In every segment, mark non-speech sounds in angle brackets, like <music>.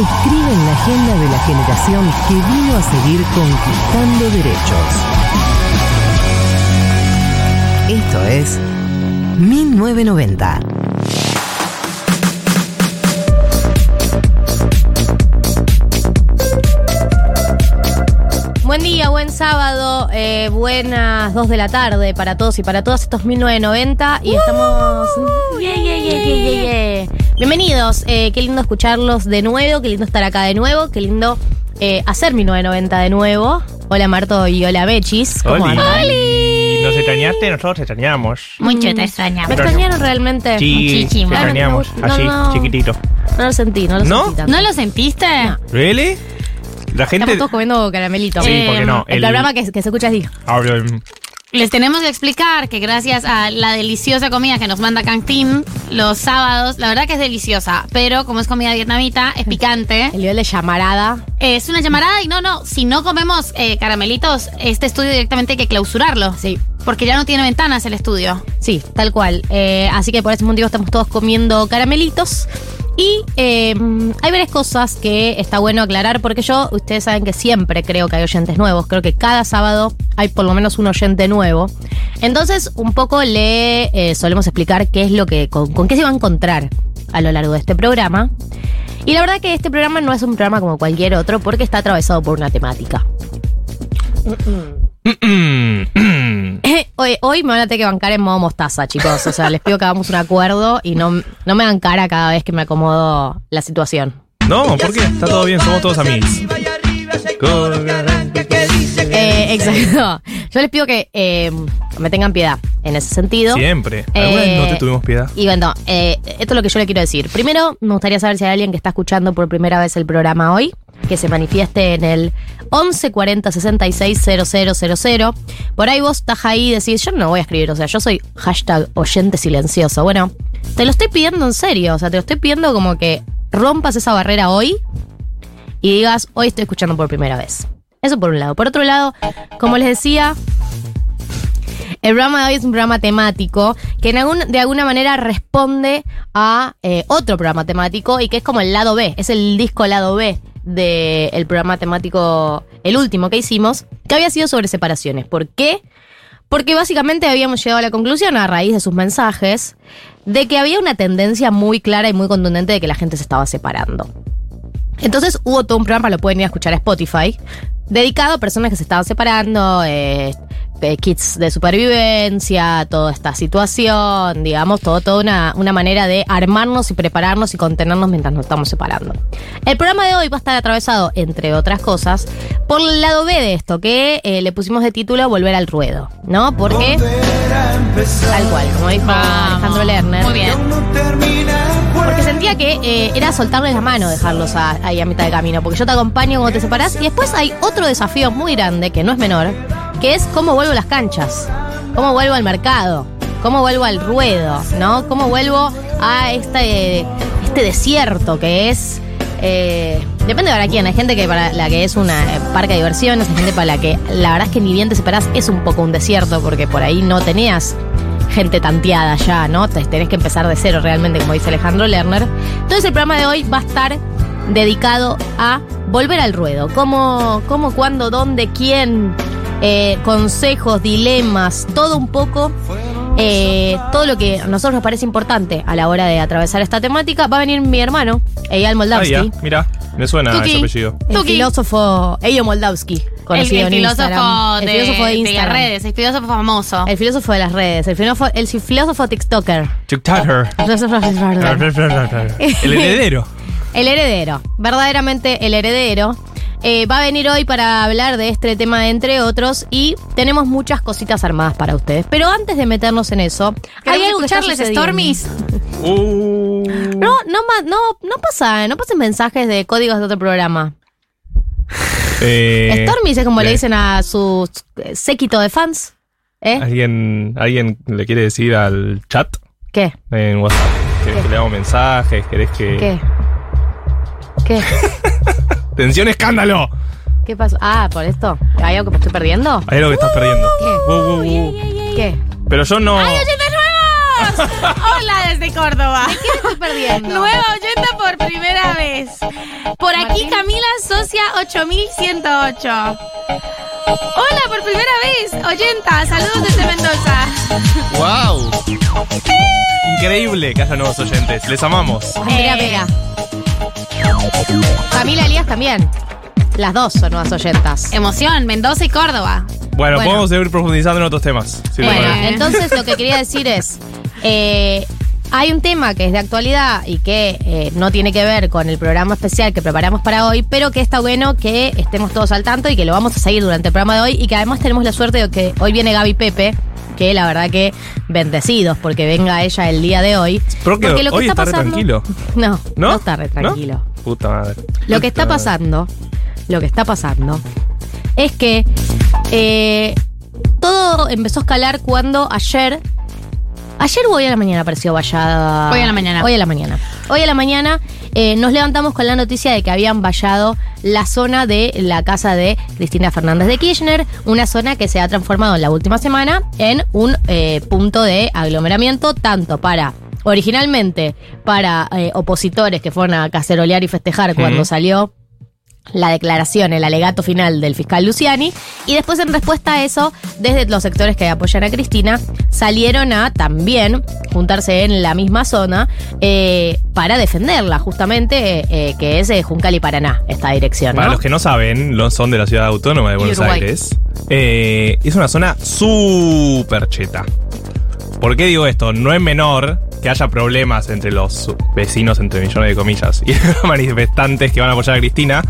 escriben la agenda de la generación que vino a seguir conquistando derechos. Esto es 1990. Buen día, buen sábado, eh, buenas 2 de la tarde para todos y para todas. Estos 1990 y estamos. Yeah, yeah, yeah, yeah, yeah, yeah. Bienvenidos, eh, qué lindo escucharlos de nuevo, qué lindo estar acá de nuevo, qué lindo eh, hacer 1990 de nuevo. Hola Marto y hola Bechis. ¿Cómo Oli. andan? ¿Nos extrañaste? Nosotros te extrañamos. Mucho te extrañamos. ¿Me extrañaron realmente? Sí, te Muchísimo. extrañamos. No, Así, no. chiquitito. No lo sentí, no lo ¿No? sentí tanto. ¿No lo sentiste? ¿Really? La gente. Estamos todos comiendo caramelitos. Sí, porque no. El, programa que, que se escucha así. Ahora, Les tenemos que explicar que gracias a la deliciosa comida que nos manda Cantin los sábados, la verdad que es deliciosa, pero como es comida vietnamita, es picante. El nivel de llamarada. Es una llamarada y no, no, si no comemos eh, caramelitos, este estudio directamente hay que clausurarlo. Sí. Porque ya no tiene ventanas el estudio. Sí, tal cual. Eh, así que por ese motivo estamos todos comiendo caramelitos. Y eh, hay varias cosas que está bueno aclarar porque yo, ustedes saben que siempre creo que hay oyentes nuevos. Creo que cada sábado hay por lo menos un oyente nuevo. Entonces, un poco le eh, solemos explicar qué es lo que, con, con qué se va a encontrar a lo largo de este programa. Y la verdad que este programa no es un programa como cualquier otro porque está atravesado por una temática. Hoy, hoy me van a tener que bancar en modo mostaza, chicos. O sea, les pido que hagamos un acuerdo y no, no me hagan cara cada vez que me acomodo la situación. no, ¿por qué? Está todo bien, somos todos amigos. Eh, exacto. Yo les pido que eh, me tengan piedad en ese sentido. Siempre. Alguna vez Eh, no te tuvimos piedad. Y bueno, eh, esto es lo que yo le quiero decir. Primero, me gustaría saber si hay alguien que está escuchando por primera vez el programa hoy, que se manifieste en el 11 40 66 000. Por ahí vos estás ahí y decís, yo no voy a escribir, o sea, yo soy hashtag oyente silencioso. Bueno, te lo estoy pidiendo en serio, o sea, te lo estoy pidiendo como que rompas esa barrera hoy y digas, hoy estoy escuchando por primera vez. Eso por un lado. Por otro lado, como les decía, el programa de hoy es un programa temático que en algún- de alguna manera responde a eh, otro programa temático y que es como el lado B, es el disco lado B del programa temático, el último que hicimos, que había sido sobre separaciones. ¿Por qué? Porque básicamente habíamos llegado a la conclusión, a raíz de sus mensajes, de que había una tendencia muy clara y muy contundente de que la gente se estaba separando. Entonces hubo todo un programa, lo pueden ir a escuchar a Spotify, dedicado a personas que se estaban separando, eh, kits de supervivencia, toda esta situación, digamos, todo, toda una, una manera de armarnos y prepararnos y contenernos mientras nos estamos separando. El programa de hoy va a estar atravesado, entre otras cosas, por el lado B de esto, que eh, le pusimos de título Volver al ruedo, ¿no? Porque, tal cual, como dijo Alejandro Lerner. Muy bien. Porque sentía que eh, era soltarles la mano, dejarlos a- ahí a mitad de camino. Porque yo te acompaño cuando te separás. Y después hay otro desafío muy grande, que no es menor, que es cómo vuelvo a las canchas. Cómo vuelvo al mercado. Cómo vuelvo al ruedo, ¿no? Cómo vuelvo a este, este desierto que es. eh, depende para quién. Hay gente que para la que es una eh, parque de diversiones, hay gente para la que la verdad es que ni bien te separás es un poco un desierto, porque por ahí no tenías gente tanteada ya, ¿no? Te- Tenés que empezar de cero realmente, como dice Alejandro Lerner. Entonces el programa de hoy va a estar dedicado a volver al ruedo. ¿Cómo, cómo cuándo, dónde, quién eh, consejos, dilemas, todo un poco. eh, todo lo que a nosotros nos parece importante a la hora de atravesar esta temática. Va a venir mi hermano, Eyal Ah, Moldavsky. ya, mira, me suena Tuki. ese apellido. El Tuki. filósofo Eyo Moldavsky, El, conocido el en filósofo Instagram. de, el filósofo de de las redes, el filósofo famoso. El filósofo de las redes, el filósofo, el filósofo TikToker. TikToker. El filósofo- El heredero. El heredero, verdaderamente el heredero. Eh, va a venir hoy para hablar de este tema, entre otros, y tenemos muchas cositas armadas para ustedes. Pero antes de meternos en eso, hay ¿Queremos algo que está escucharles. Stormies? Uh. No, no, no, no pasa, no pasen mensajes de códigos de otro programa. Eh, Stormies es como le dicen a su séquito de fans. ¿Eh? ¿Alguien, ¿Alguien le quiere decir al chat ¿Qué? en WhatsApp? ¿Querés que le damos mensajes? ¿Querés que.? ¿Qué? ¿Qué? <laughs> ¡Tensión, escándalo! ¿Qué pasó? Ah, ¿por esto? ¿Hay algo que estoy perdiendo? Ahí es lo que estás perdiendo. ¿Qué? Uh, uh, uh. ¿Qué? Pero yo no. ¡Ay, oyentes nuevos! <laughs> Hola desde Córdoba. ¿Qué estoy perdiendo? Nueva oyenta por primera vez. Por aquí Martín. Camila Socia 8108. Hola por primera vez, oyenta. Saludos desde Mendoza. ¡Wow! Increíble que haya nuevos oyentes. Les amamos. Andrea Eh. Vega. Camila Elías también. Las dos son nuevas oyentas. Emoción, Mendoza y Córdoba. Bueno, Bueno. podemos seguir profundizando en otros temas. si les bueno, parece. entonces lo que quería decir es, eh, hay un tema que es de actualidad y que eh, no tiene que ver con el programa especial que preparamos para hoy, pero que está bueno que estemos todos al tanto y que lo vamos a seguir durante el programa de hoy y que además tenemos la suerte de que hoy viene Gaby Pepe, que la verdad que bendecidos porque venga ella el día de hoy. Creo que porque lo que hoy está re tranquilo. No, ¿No? no, está re ¿No? tranquilo. Puta madre. Lo que está pasando, lo que está pasando, es que eh, todo empezó a escalar cuando ayer. Ayer o hoy a la mañana apareció vallada. Hoy a la mañana. Hoy a la mañana. Hoy a la mañana eh, nos levantamos con la noticia de que habían vallado la zona de la casa de Cristina Fernández de Kirchner, una zona que se ha transformado en la última semana en un eh, punto de aglomeramiento tanto para originalmente para eh, opositores que fueron a cacerolear y festejar cuando salió la declaración, el alegato final del fiscal Luciani. Y después, en respuesta a eso, desde los sectores que apoyan a Cristina, salieron a también juntarse en la misma zona eh, para defenderla, justamente, eh, que es eh, Juncal y Paraná, esta dirección. Para los que no saben, son de la ciudad autónoma de Buenos. Aires. es una zona súper cheta. ¿Por qué digo esto? No es menor que haya problemas entre los vecinos, entre millones de comillas, y los <laughs> manifestantes que van a apoyar a Cristina,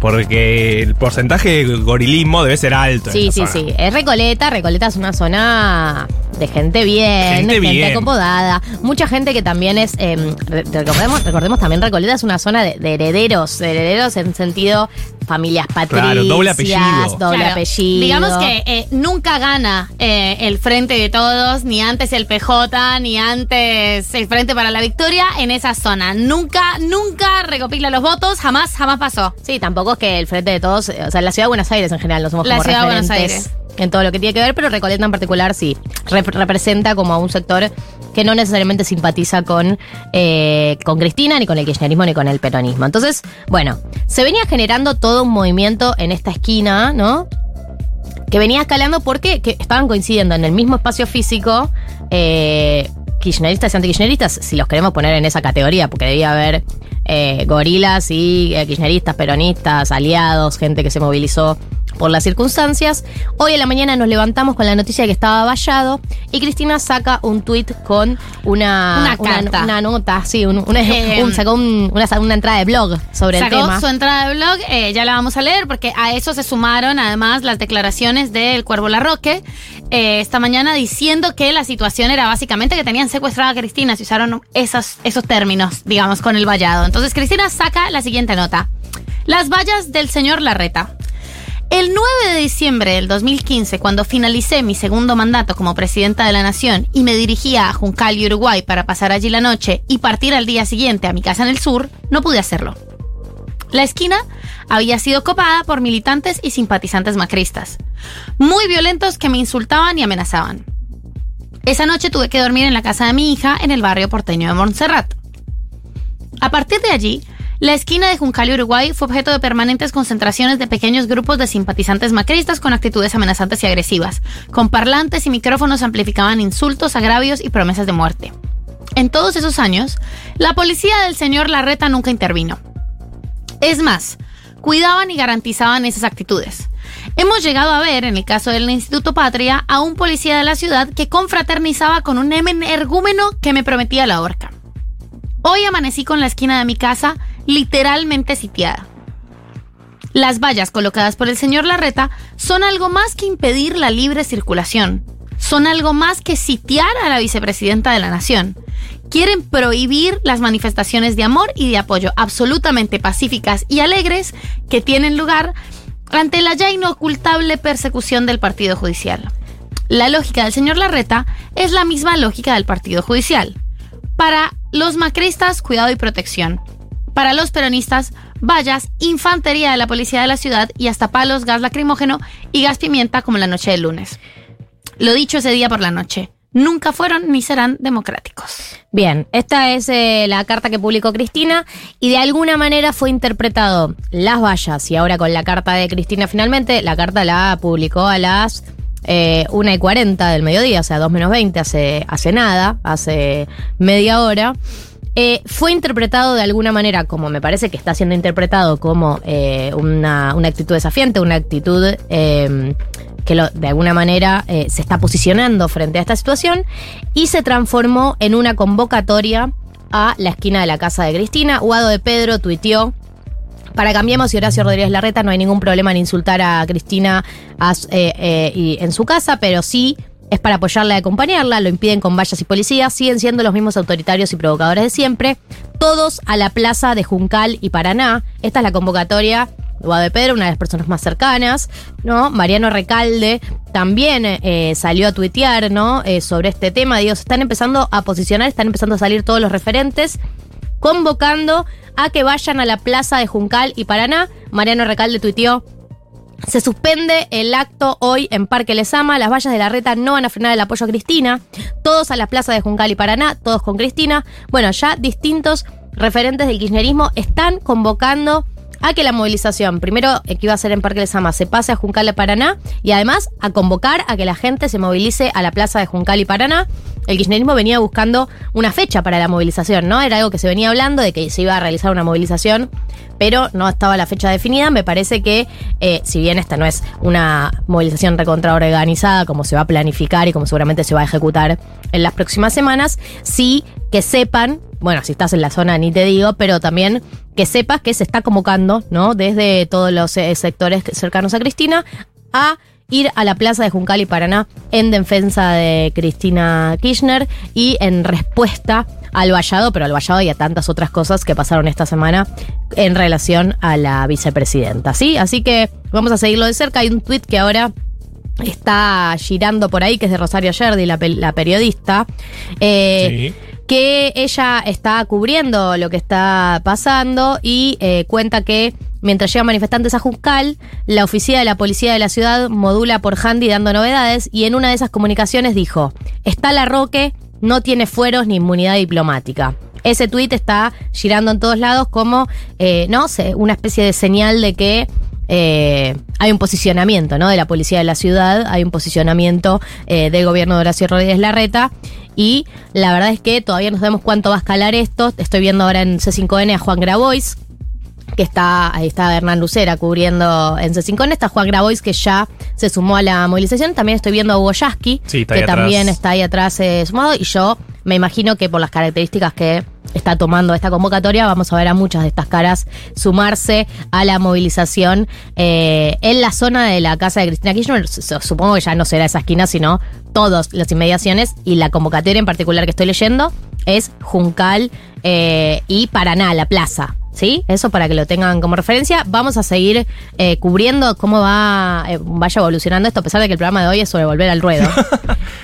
porque el porcentaje de gorilismo debe ser alto. Sí, sí, zona. sí. Es Recoleta. Recoleta es una zona de gente bien, Gente bien. acomodada. Mucha gente que también es. eh, re- recordemos, recordemos también, Recoleta es una zona de, de herederos. de herederos en sentido familias patricias. Claro, doble apellido. Doble Claro, apellido. Digamos que eh, nunca gana eh, el Frente de Todos, ni antes el PJ, ni antes el Frente para la Victoria en esa zona. Nunca, nunca recopila los votos, jamás, jamás pasó. Sí, tampoco es que el frente de todos. O sea, la ciudad de Buenos Aires en general no somos La como ciudad de Buenos Aires. En todo lo que tiene que ver, pero Recoleta en particular sí. Rep- representa como a un sector que no necesariamente simpatiza con, eh, con Cristina, ni con el kirchnerismo, ni con el peronismo. Entonces, bueno, se venía generando todo un movimiento en esta esquina, ¿no? que venía escalando porque que estaban coincidiendo en el mismo espacio físico eh, kirchneristas y antikirchneristas, si los queremos poner en esa categoría, porque debía haber eh, gorilas y eh, kirchneristas, peronistas, aliados, gente que se movilizó por las circunstancias. Hoy en la mañana nos levantamos con la noticia de que estaba vallado y Cristina saca un tuit con una, Una carta. una, nota, sí, un, una- Eh, un- sacó un- una, una entrada de blog sobre Sacó el tema. su entrada de blog, eh, ya la vamos a leer, porque a eso se sumaron además las declaraciones del Cuervo Larroque eh, esta mañana diciendo que la situación era básicamente que tenían secuestrada a Cristina. Se usaron esos, esos términos, digamos, con el vallado. Entonces Cristina saca la siguiente nota. Las vallas del señor Larreta. El 9 de diciembre del 2015, cuando finalicé mi segundo mandato como presidenta de la Nación y me dirigía a Juncal y Uruguay para pasar allí la noche y partir al día siguiente a mi casa en el sur, no pude hacerlo. La esquina había sido copada por militantes y simpatizantes macristas, muy violentos que me insultaban y amenazaban. Esa noche tuve que dormir en la casa de mi hija en el barrio porteño de Montserrat. A partir de allí, La esquina de Juncal Uruguay fue objeto de permanentes concentraciones de pequeños grupos de simpatizantes macristas con actitudes amenazantes y agresivas. Con parlantes y micrófonos amplificaban insultos, agravios y promesas de muerte. En todos esos años, la policía del señor Larreta nunca intervino. Es más, cuidaban y garantizaban esas actitudes. Hemos llegado a ver, en el caso del Instituto Patria, a un policía de la ciudad que confraternizaba con un energúmeno que me prometía la horca. Hoy amanecí con la esquina de mi casa literalmente sitiada. Las vallas colocadas por el señor Larreta son algo más que impedir la libre circulación. Son algo más que sitiar a la vicepresidenta de la nación. Quieren prohibir las manifestaciones de amor y de apoyo absolutamente pacíficas y alegres que tienen lugar ante la ya inocultable persecución del Partido Judicial. La lógica del señor Larreta es la misma lógica del Partido Judicial. Para los macristas, cuidado y protección. Para los peronistas, vallas, infantería de la policía de la ciudad y hasta palos, gas lacrimógeno y gas pimienta como la noche del lunes. Lo dicho ese día por la noche. Nunca fueron ni serán democráticos. Bien, esta es eh, la carta que publicó Cristina y de alguna manera fue interpretado las vallas y ahora con la carta de Cristina finalmente, la carta la publicó a las eh, 1 y 40 del mediodía, o sea, 2 menos 20, hace, hace nada, hace media hora. Eh, fue interpretado de alguna manera, como me parece que está siendo interpretado como eh, una, una actitud desafiante, una actitud eh, que lo- de alguna manera eh, se está posicionando frente a esta situación y se transformó en una convocatoria a la esquina de la casa de Cristina. Guado de Pedro tuiteó. Para Cambiemos y Horacio Rodríguez Larreta no hay ningún problema en insultar a Cristina eh, eh, y en su casa, pero sí es para apoyarla y acompañarla, lo impiden con vallas y policías, siguen siendo los mismos autoritarios y provocadores de siempre, todos a la plaza de Juncal y Paraná. Esta es la convocatoria de Pedro, una de las personas más cercanas, ¿no? Mariano Recalde también eh, salió a tuitear, ¿no? Sobre este tema. Digo, se están empezando a posicionar, están empezando a salir todos los referentes convocando a que vayan a la plaza de Juncal y Paraná. Mariano Recalde tuiteó. Se suspende el acto hoy en Parque Lesama. Las vallas de la reta no van a frenar el apoyo a Cristina. Todos a la plaza de Juncal y Paraná, todos con Cristina. Bueno, ya distintos referentes del kirchnerismo están convocando a que la movilización, primero eh, que iba a ser en Parque Lesama, se pase a Juncal y Paraná y además a convocar a que la gente se movilice a la plaza de Juncal y Paraná. El kirchnerismo venía buscando una fecha para la movilización, ¿no? Era algo que se venía hablando de que se iba a realizar una movilización, pero no estaba la fecha definida. Me parece que, eh, si bien esta no es una movilización recontraorganizada, como se va a planificar y como seguramente se va a ejecutar en las próximas semanas, sí que sepan, bueno, si estás en la zona ni te digo, pero también que sepas que se está convocando, ¿no? Desde todos los eh, sectores cercanos a Cristina a ir a la plaza de Juncal y Paraná en defensa de Cristina Kirchner y en respuesta al vallado, pero al vallado y a tantas otras cosas que pasaron esta semana en relación a la vicepresidenta, ¿sí? Así que vamos a seguirlo de cerca. Hay un tuit que ahora está girando por ahí, que es de Rosario Yerdi, la, pe- la periodista. Eh, que ella está cubriendo lo que está pasando y eh, cuenta que mientras llegan manifestantes a Juncal, la oficina de la policía de la ciudad modula por handy dando novedades y en una de esas comunicaciones dijo, está la Roque, no tiene fueros ni inmunidad diplomática. Ese tuit está girando en todos lados como, eh, no sé, una especie de señal de que eh, hay un posicionamiento ¿no? de la policía de la ciudad, hay un posicionamiento del gobierno de Horacio Rodríguez Larreta. Y la verdad es que todavía no sabemos cuánto va a escalar esto. Estoy viendo ahora en C5N a Juan Grabois, que está, ahí está Hernán Lucera cubriendo en C5N. Está Juan Grabois, que ya se sumó a la movilización. También estoy viendo a Hugo Yasky, Sí, que atrás. también está ahí atrás eh, sumado. Y yo me imagino que por las características que está tomando esta convocatoria, vamos a ver a muchas de estas caras sumarse a la movilización eh, en la zona de la casa de Cristina Kirchner. Su- Supongo que ya no será esa esquina, sino todas las inmediaciones. Y la convocatoria en particular que estoy leyendo es Juncal eh, y Paraná, la plaza. ¿Sí? Eso para que lo tengan como referencia. Vamos a seguir eh, cubriendo cómo va eh, vaya evolucionando esto, a pesar de que el programa de hoy es sobre volver al ruedo. <laughs>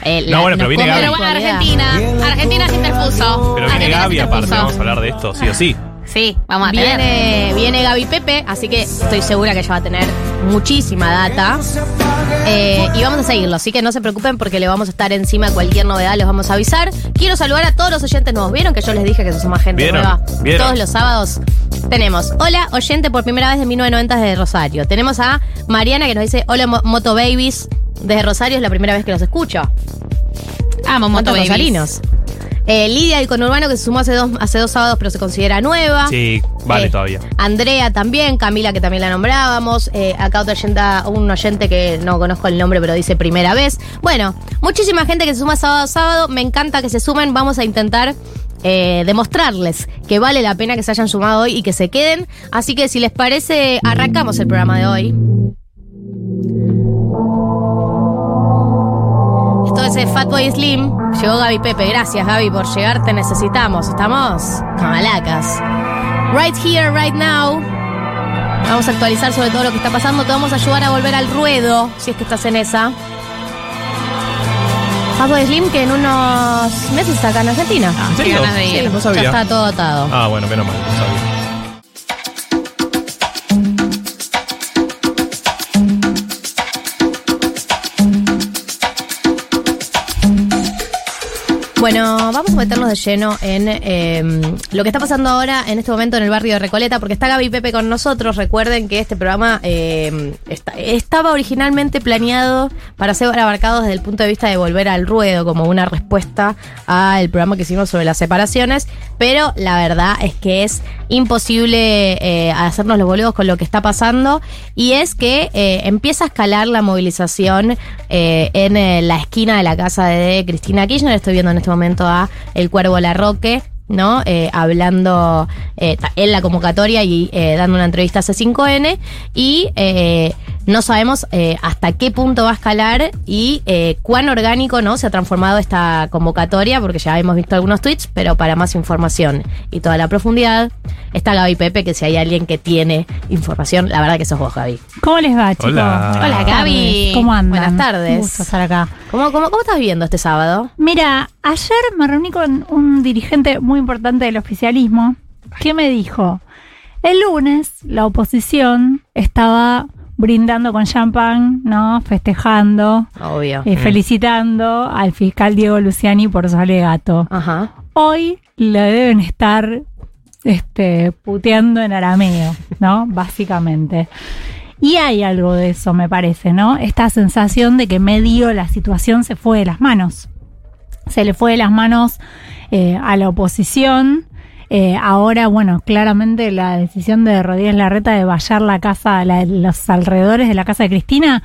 Eh, No, bueno, pero viene Gaby. Pero bueno. Argentina. Argentina se interpuso. Pero viene Argentina Gaby aparte, vamos a hablar de esto, sí o sí. Sí, vamos a tener. Viene, viene Gaby Pepe, así que estoy segura que ella va a tener muchísima data. Eh, y vamos a seguirlo, así que no se preocupen porque le vamos a estar encima de cualquier novedad, les vamos a avisar. Quiero saludar a todos los oyentes nuevos. ¿Vieron que yo les dije que se suma gente ¿Vieron? nueva? ¿Vieron? Todos los sábados tenemos. Hola, oyente por primera vez de 1990 desde Rosario. Tenemos a Mariana que nos dice, hola Mo- Moto Babies. Desde Rosario es la primera vez que los escucho. Amo ¿Cuántos Moto Babies. rosarinos? Eh, Lidia del Conurbano que se sumó hace dos, hace dos sábados pero se considera nueva. Sí, vale Eh, todavía. Andrea también, Camila que también la nombrábamos, eh, acá otro oyente, un oyente que no conozco el nombre pero dice primera vez. Bueno, muchísima gente que se suma sábado a sábado, me encanta que se sumen, vamos a intentar eh, demostrarles que vale la pena que se hayan sumado hoy y que se queden. Así que si les parece, arrancamos el programa de hoy. Esto es eh, Fatboy Slim. Llegó Gaby Pepe. Gracias, Gaby, por llegar. Te necesitamos. ¿Estamos? Camalacas. Right here, right now. Vamos a actualizar sobre todo lo que está pasando. Te vamos a ayudar a volver al ruedo, si es que estás en esa. Fatboy Slim, que en unos meses está acá en Argentina. ¿En serio? ganas de ir. Sí, no Ya sabía. está todo atado. Ah, bueno, menos mal, no sabía. Bueno, vamos a meternos de lleno en eh, lo que está pasando ahora en este momento en el barrio de Recoleta, porque está Gaby Pepe con nosotros. Recuerden que este programa está- estaba originalmente planeado para ser abarcado desde el punto de vista de volver al ruedo, como una respuesta al programa que hicimos sobre las separaciones, pero la verdad es que es imposible eh, hacernos los boludos con lo que está pasando, y es que eh, empieza a escalar la movilización eh, en la esquina de la casa de Cristina Kirchner. Estoy viendo en este momento a El Cuervo Larroque. ¿no? Eh, hablando eh, en la convocatoria y eh, dando una entrevista a C5N y eh, no sabemos eh, hasta qué punto va a escalar y eh, cuán orgánico no se ha transformado esta convocatoria porque ya hemos visto algunos tweets pero para más información y toda la profundidad está Gaby Pepe que si hay alguien que tiene información la verdad que sos vos Gaby ¿Cómo les va, chicos? Hola. Hola, Gaby. ¿Cómo andan? Buenas tardes. Un gusto estar acá. ¿Cómo, cómo, cómo estás viendo este sábado? Mira, ayer me reuní con un dirigente muy importante del oficialismo que me dijo, el lunes la oposición estaba brindando con champán, ¿no? Festejando, obvio eh, felicitando al fiscal Diego Luciani por su alegato. ajá Hoy le deben estar este, puteando en arameo, ¿no? <laughs> Básicamente. Y hay algo de eso, me parece, ¿no? Esta sensación de que medio la situación se fue de las manos. Se le fue de las manos eh, a la oposición. Eh, ahora, bueno, claramente la decisión de Rodríguez Larreta de vallar la casa, la- los alrededores de la casa de Cristina,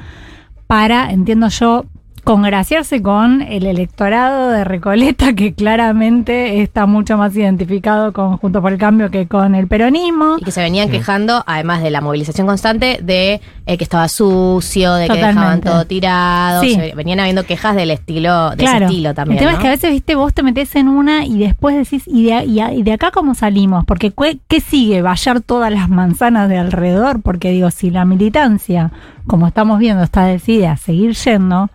para, entiendo yo, congraciarse con el electorado de Recoleta, que claramente está mucho más identificado con Junto por el Cambio que con el peronismo. y que se venían quejando, además de la movilización constante, de eh, que estaba sucio, de que dejaban todo tirado. Sí. Se venían habiendo quejas del estilo, de ese estilo también. El tema ¿no? es que a veces, viste, vos te metés en una y después decís, ¿y de, y a- y de acá cómo salimos? Porque ¿qué, qué sigue? ¿Vallar todas las manzanas de alrededor? Porque digo, si la militancia, como estamos viendo, está decidida a seguir yendo,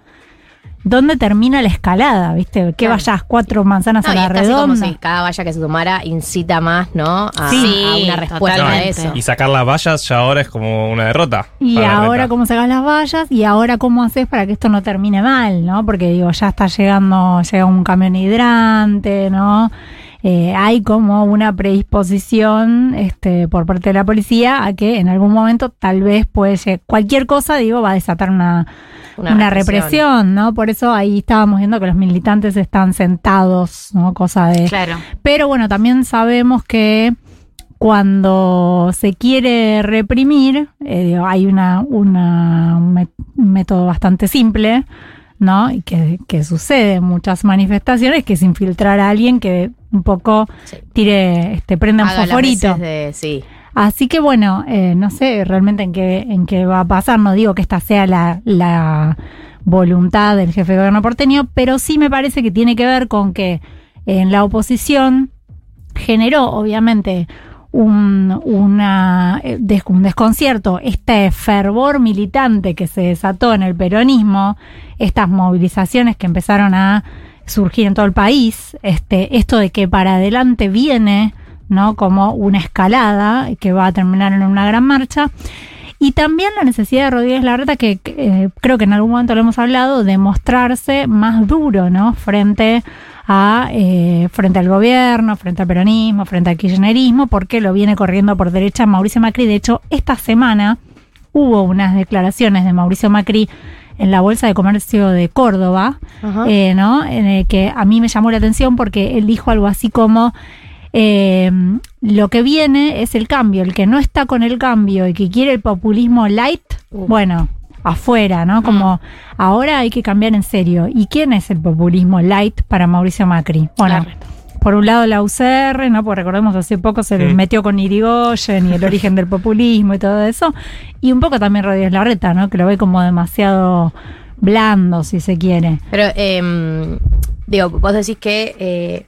¿dónde termina la escalada? ¿Viste? ¿Qué Claro. vayas cuatro manzanas No, a y la es casi como redonda? si cada valla que se sumara incita más, ¿no? A, Sí, a una respuesta a eso. Y sacar las vallas ya ahora es como una derrota. Y ahora cómo sacas las vallas y ahora cómo haces para que esto no termine mal, ¿no? Porque digo, ya está llegando, llega un camión hidrante, ¿no? Eh, hay como una predisposición este, por parte de la policía a que en algún momento tal vez puede llegar, cualquier cosa, digo, va a desatar una, Una una, represión. ¿no? Por eso ahí estábamos viendo que los militantes están sentados, ¿no? Cosa de... Claro. Pero bueno, también sabemos que cuando se quiere reprimir, eh, digo, hay una, una- un método bastante simple, ¿no? Y que, que sucede en muchas manifestaciones, que es infiltrar a alguien que un poco Sí. tire, este, prenda un Haga las fosforito. veces de- sí. Así que bueno, eh, no sé realmente en qué, en qué va a pasar, no digo que esta sea la, voluntad del jefe de gobierno porteño, pero sí me parece que tiene que ver con que en la oposición generó obviamente un, una, eh, un desconcierto, este fervor militante que se desató en el peronismo, estas movilizaciones que empezaron a surgir en todo el país, este, esto de que para adelante viene ¿no? Como una escalada que va a terminar en una gran marcha. Y también la necesidad de Rodríguez Larreta, que, eh, creo que en algún momento lo hemos hablado, de mostrarse más duro, ¿no? Frente a eh, frente al gobierno, frente al peronismo, frente al kirchnerismo, porque lo viene corriendo por derecha Mauricio Macri. De hecho, esta semana hubo unas declaraciones de Mauricio Macri en la Bolsa de Comercio de Córdoba, eh, ¿no? En el que a mí me llamó la atención porque él dijo algo así como eh, lo que viene es el cambio, el que no está con el cambio y que quiere el populismo light, bueno, afuera, ¿no? Como ahora hay que cambiar en serio. ¿Y quién es el populismo light para Mauricio Macri? Bueno, por un lado la UCR, ¿no? Porque recordemos que hace poco se Sí. metió con Irigoyen y el origen del populismo y todo eso. Y un poco también Rodríguez Larreta, ¿no? Que lo ve como demasiado blando, si se quiere. Pero, eh, digo, vos decís que eh,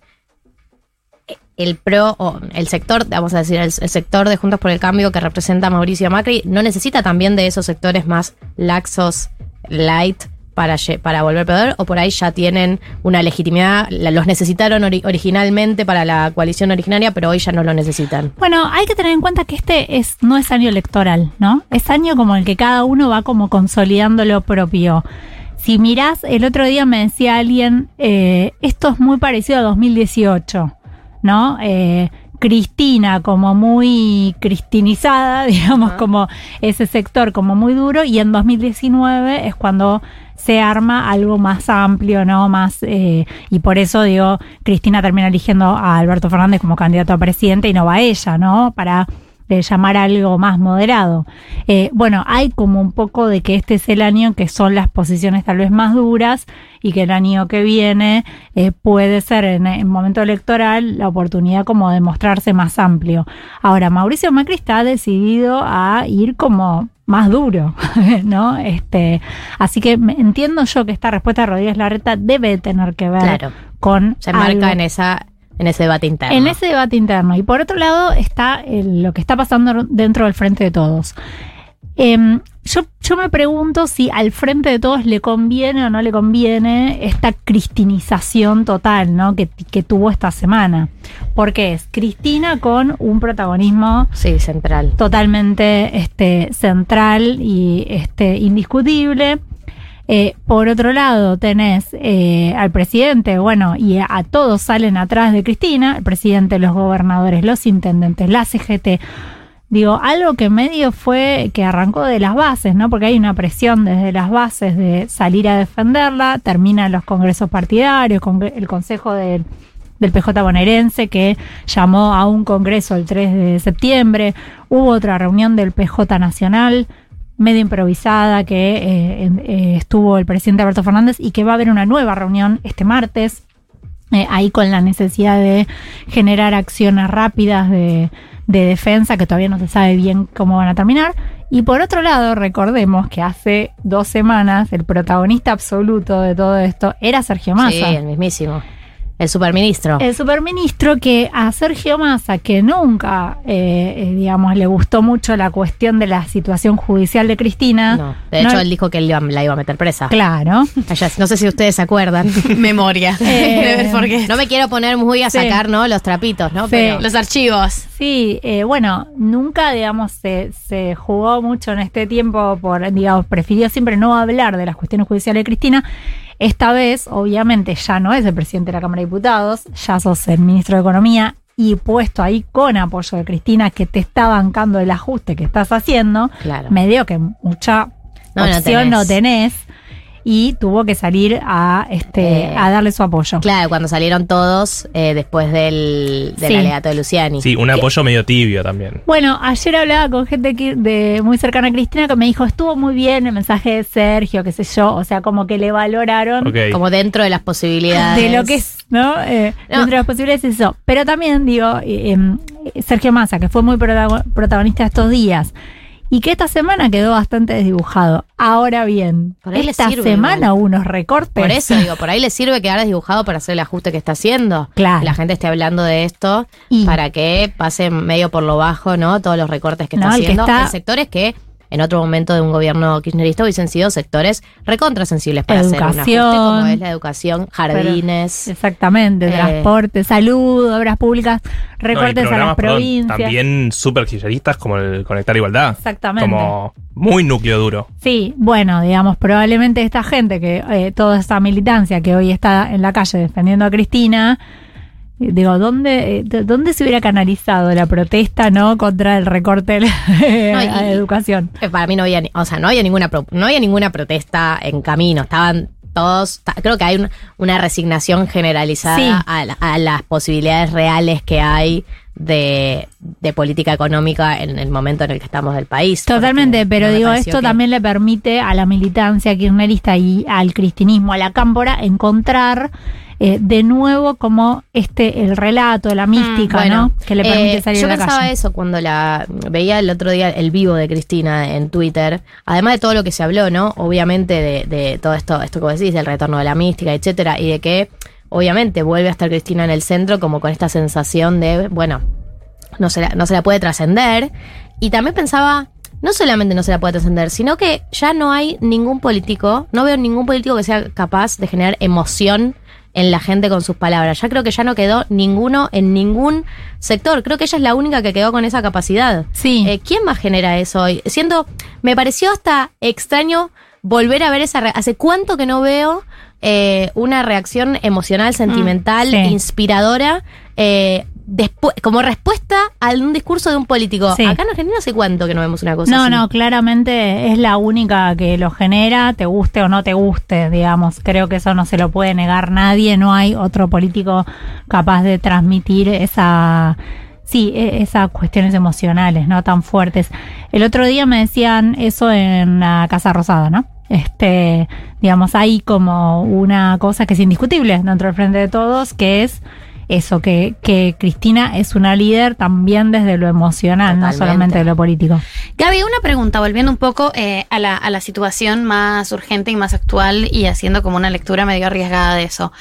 el PRO, o el sector, vamos a decir, el, sector de Juntos por el Cambio que representa Mauricio Macri, no necesita también de esos sectores más laxos, light, para, para volver poder, o por ahí ya tienen una legitimidad, los necesitaron ori- originalmente para la coalición originaria, pero hoy ya no lo necesitan. Bueno, hay que tener en cuenta que este es, no es año electoral, ¿no? Es año como el que cada uno va como consolidando lo propio. Si mirás, el otro día me decía alguien, eh, esto es muy parecido a 2018, ¿no? Eh, Cristina como muy cristinizada, <laughs> digamos, como ese sector como muy duro, y en 2019 es cuando se arma algo más amplio, ¿no? Más, eh, y por eso digo, Cristina termina eligiendo a Alberto Fernández como candidato a presidente y no va ella, ¿no? Para eh, llamar algo más moderado. Eh, bueno, hay como un poco de que este es el año en que son las posiciones tal vez más duras y que el año que viene eh, puede ser en el momento electoral la oportunidad como de mostrarse más amplio. Ahora, Mauricio Macri está decidido a ir como más duro, <laughs> ¿no? Este, así que entiendo yo que esta respuesta de Rodríguez Larreta debe tener que ver Claro. con Se marca en esa en ese debate interno. en ese debate interno. Y por otro lado está el- lo que está pasando dentro del Frente de Todos. Em, yo, yo me pregunto si al Frente de Todos le conviene o no le conviene esta cristinización total ¿no? que, que tuvo esta semana. Porque es Cristina con un protagonismo sí, central. totalmente este, central y este, indiscutible. Eh, por otro lado, tenés eh, al presidente, bueno, y a, todos salen atrás de Cristina, el presidente, los gobernadores, los intendentes, la CGT. Digo, algo que medio fue que arrancó de las bases, ¿no? Porque hay una presión desde las bases de salir a defenderla, terminan los congresos partidarios, congre- el consejo del del PJ bonaerense que llamó a un congreso el 3 de septiembre. Hubo otra reunión del PJ nacional, medio improvisada, que eh, eh, estuvo el presidente Alberto Fernández y que va a haber una nueva reunión este martes. eh, ahí con la necesidad de generar acciones rápidas de, de defensa que todavía no se sabe bien cómo van a terminar. Y por otro lado, recordemos que hace dos semanas el protagonista absoluto de todo esto era Sergio Massa. Sí, el mismísimo. El superministro. El superministro que a Sergio Massa, que nunca, eh, eh, digamos, le gustó mucho la cuestión de la situación judicial de Cristina. No, de hecho, él dijo que él iba- la iba a meter presa. Claro. Allá, no sé si ustedes se acuerdan. <laughs> Memoria. Eh, <laughs> porque No me quiero poner muy a Sí. sacar, ¿no? Los trapitos, ¿no? Sí. Pero los archivos. Sí, eh, bueno, nunca, digamos, se, se jugó mucho en este tiempo por, digamos, prefirió siempre no hablar de las cuestiones judiciales de Cristina. Esta vez, obviamente, ya no es el presidente de la Cámara de Diputados, ya sos el ministro de Economía y puesto ahí con apoyo de Cristina que te está bancando el ajuste que estás haciendo, Claro. me dio que mucha No, no opción tenés. no tenés y tuvo que salir a, este, Eh, a darle su apoyo. Claro, cuando salieron todos eh, después del, del Sí. alegato de Luciani. Sí, un apoyo medio tibio también. Bueno, ayer hablaba con gente que- de muy cercana a Cristina que me dijo, estuvo muy bien el mensaje de Sergio, qué sé yo, o sea, como que le valoraron. Como dentro de las posibilidades. de lo que es, ¿no? Eh, No. Dentro de las posibilidades es eso. Pero también, digo, eh, em, Sergio Massa, que fue muy protago- protagonista estos días, y que esta semana quedó bastante desdibujado. Ahora bien, Por ahí esta sirve semana igual. hubo unos recortes. Por eso digo, por ahí le <laughs> sirve quedar desdibujado para hacer el ajuste que está haciendo. Claro. Que la gente esté hablando de esto Y- para que pase medio por lo bajo, ¿no? Todos los recortes que No, está que haciendo. está- En sectores que en otro momento de un gobierno kirchnerista hubiesen sido sectores recontrasensibles para hacer un ajuste, Educación. como es la educación, jardines. Exactamente, Eh, transporte, salud, obras públicas, No, recortes a las perdón, provincias. también súper kirchneristas como el Conectar Igualdad. Exactamente. Como muy núcleo duro. Sí, bueno, digamos, probablemente esta gente que, eh, toda esta militancia que hoy está en la calle defendiendo a Cristina, digo, ¿dónde, eh, ¿dónde se hubiera canalizado la protesta, no, contra el recorte de la No, <laughs> y- educación? Eh, Para mí no había, o sea, no había ninguna, no había ninguna protesta en camino. Estaban todos, creo que hay un- una resignación generalizada Sí. a, la- a las posibilidades reales que hay de, de política económica en el momento en el que estamos del país. Totalmente, pero no digo, esto que- también le permite a la militancia kirchnerista y al cristinismo, a la cámpora, encontrar eh, de nuevo como este, el relato, la mística, Mm, Bueno, ¿no? Que le permite eh, salir Yo a la pensaba calle. eso cuando la veía el otro día el vivo de Cristina en Twitter. Además de todo lo que se habló, ¿no? Obviamente de, de todo esto, esto que vos decís, del retorno de la mística, etcétera, y de que obviamente vuelve a estar Cristina en el centro como con esta sensación de, bueno, no se la, no se la puede trascender. Y también pensaba, no solamente no se la puede trascender, sino que ya no hay ningún político, no veo ningún político que sea capaz de generar emoción en la gente con sus palabras. Ya creo que ya no quedó ninguno en ningún sector. Creo que ella es la única que quedó con esa capacidad. Sí. Eh, ¿Quién más genera eso hoy? Siento, me pareció hasta extraño volver a ver esa... ¿Hace cuánto que no veo eh, una reacción emocional, sentimental, sí. inspiradora, eh, despu- como respuesta a un discurso de un político? Sí. Acá en Argentina hace cuánto que no vemos una cosa No, así. no, claramente es la única que lo genera, te guste o no te guste, digamos. Creo que eso no se lo puede negar nadie, no hay otro político capaz de transmitir esa... Sí, e- esas cuestiones emocionales, ¿no? Tan fuertes. El otro día me decían eso en la Casa Rosada, ¿no? Este, digamos, hay como una cosa que es indiscutible dentro del Frente de Todos, que es eso, que, que Cristina es una líder también desde lo emocional, no solamente de lo político. Gaby, una pregunta, volviendo un poco eh, a, la, a la situación más urgente y más actual y haciendo como una lectura medio arriesgada de eso.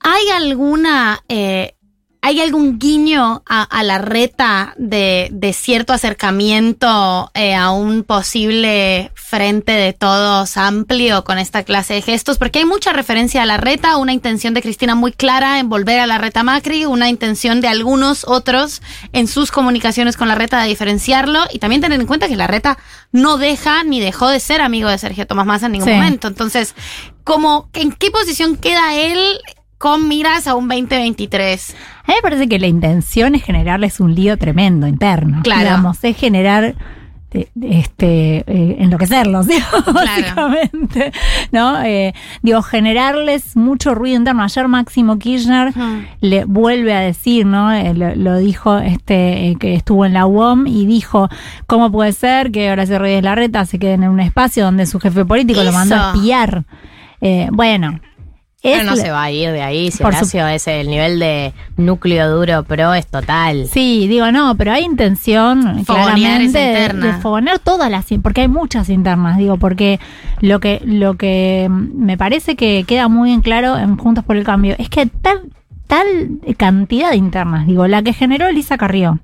¿Hay alguna, eh, hay algún guiño a, a la reta de, de cierto acercamiento eh, a un posible frente de todos amplio con esta clase de gestos? Porque hay mucha referencia a la reta, una intención de Cristina muy clara en volver a la reta Macri, una intención de algunos otros en sus comunicaciones con la reta de diferenciarlo y también tener en cuenta que la reta no deja ni dejó de ser amigo de Sergio Tomás Massa en ningún Sí. momento. Entonces, ¿cómo, ¿en qué posición queda él con miras a un 2023? A mí me parece que la intención es generarles un lío tremendo interno. Claro. Digamos, es generar este eh, enloquecerlos, <laughs> digo, básicamente. ¿No? Eh, digo, generarles mucho ruido interno. Ayer Máximo Kirchner le vuelve a decir, ¿no? Eh, lo, lo dijo este eh, que estuvo en la UOM y dijo, ¿cómo puede ser que Horacio Reyes Larreta se quede en un espacio donde su jefe político lo mandó a espiar? Eh, bueno. Pero no la- se va a ir de ahí, si Por Horacio es el nivel de núcleo duro pro es total. Sí, digo, no, pero hay intención claramente de, de fogonear todas las, porque hay muchas internas, digo, porque lo que lo que me parece que queda muy en claro en Juntos por el Cambio es que tal tal cantidad de internas, digo, la que generó Elisa Carrió,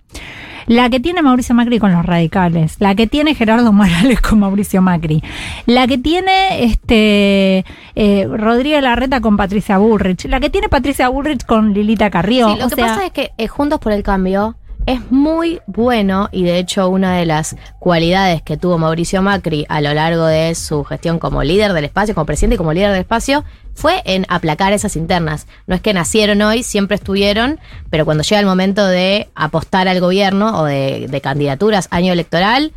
la que tiene Mauricio Macri con los radicales, la que tiene Gerardo Morales <laughs> con Mauricio Macri, la que tiene este eh, Rodríguez Larreta con Patricia Bullrich, la que tiene Patricia Bullrich con Lilita Carrió. Sí, lo o que sea, pasa es que eh, Juntos por el Cambio es muy bueno y de hecho una de las cualidades que tuvo Mauricio Macri a lo largo de su gestión como líder del espacio, como presidente y como líder del espacio, fue en aplacar esas internas. No es que nacieron hoy, siempre estuvieron, pero cuando llega el momento de apostar al gobierno o de, de candidaturas, año electoral,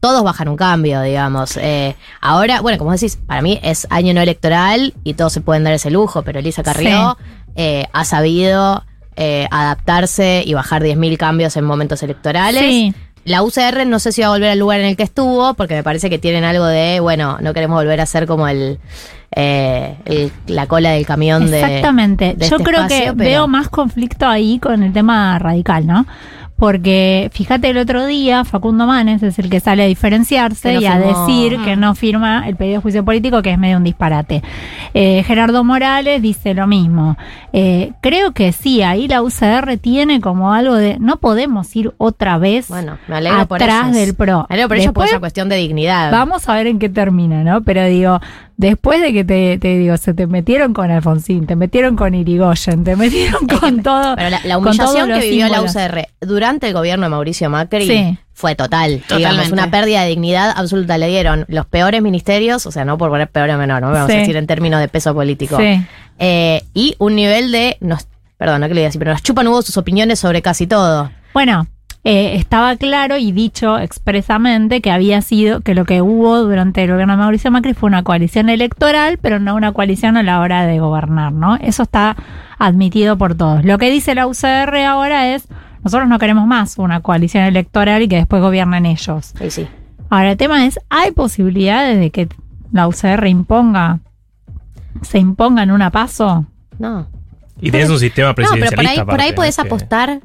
todos bajan un cambio, digamos. Eh, ahora, bueno, como decís, para mí es año no electoral y todos se pueden dar ese lujo, pero Elisa Carrió eh, ha sabido eh, adaptarse y bajar 10.000 cambios en momentos electorales. Sí. La UCR no sé si va a volver al lugar en el que estuvo, porque me parece que tienen algo de, bueno, no queremos volver a ser como el, eh, el- la cola del camión de. Exactamente. de Yo este creo espacio, que pero- veo más conflicto ahí con el tema radical, ¿no? Porque fíjate el otro día, Facundo Manes es el que sale a diferenciarse y a firmó. decir que no firma el pedido de juicio político, que es medio un disparate. Eh, Gerardo Morales dice lo mismo. Eh, creo que sí, ahí la UCR tiene como algo de no podemos ir otra vez Bueno, me alegro por atrás del PRO. Me alegro por ellos por esa cuestión de dignidad. Vamos a ver en qué termina, ¿no? Pero digo, después de que te, te digo, se te metieron con Alfonsín, te metieron con Irigoyen, te metieron con todo. Pero la, la con humillación que vivió la. UCR durante el gobierno de Mauricio Macri Sí. fue total. Digamos, una pérdida de dignidad absoluta. Le dieron los peores ministerios, o sea, no por poner peor o menor, no vamos Sí. a decir en términos de peso político. Sí. Eh, y un nivel de. Nos, perdón, no que le diga así, pero nos chupan hubo sus opiniones sobre casi todo. Bueno, eh, estaba claro y dicho expresamente que había sido, que lo que hubo durante el gobierno de Mauricio Macri fue una coalición electoral, pero no una coalición a la hora de gobernar, ¿no? Eso está admitido por todos. Lo que dice la UCR ahora es, nosotros no queremos más una coalición electoral y que después gobiernen ellos. Sí, sí. Ahora, el tema es, ¿hay posibilidades de que la UCR imponga, se imponga en una paso? No. Y tienes un sistema No, pero presidencialista. por ahí, por aparte, ahí ¿no? podés apostar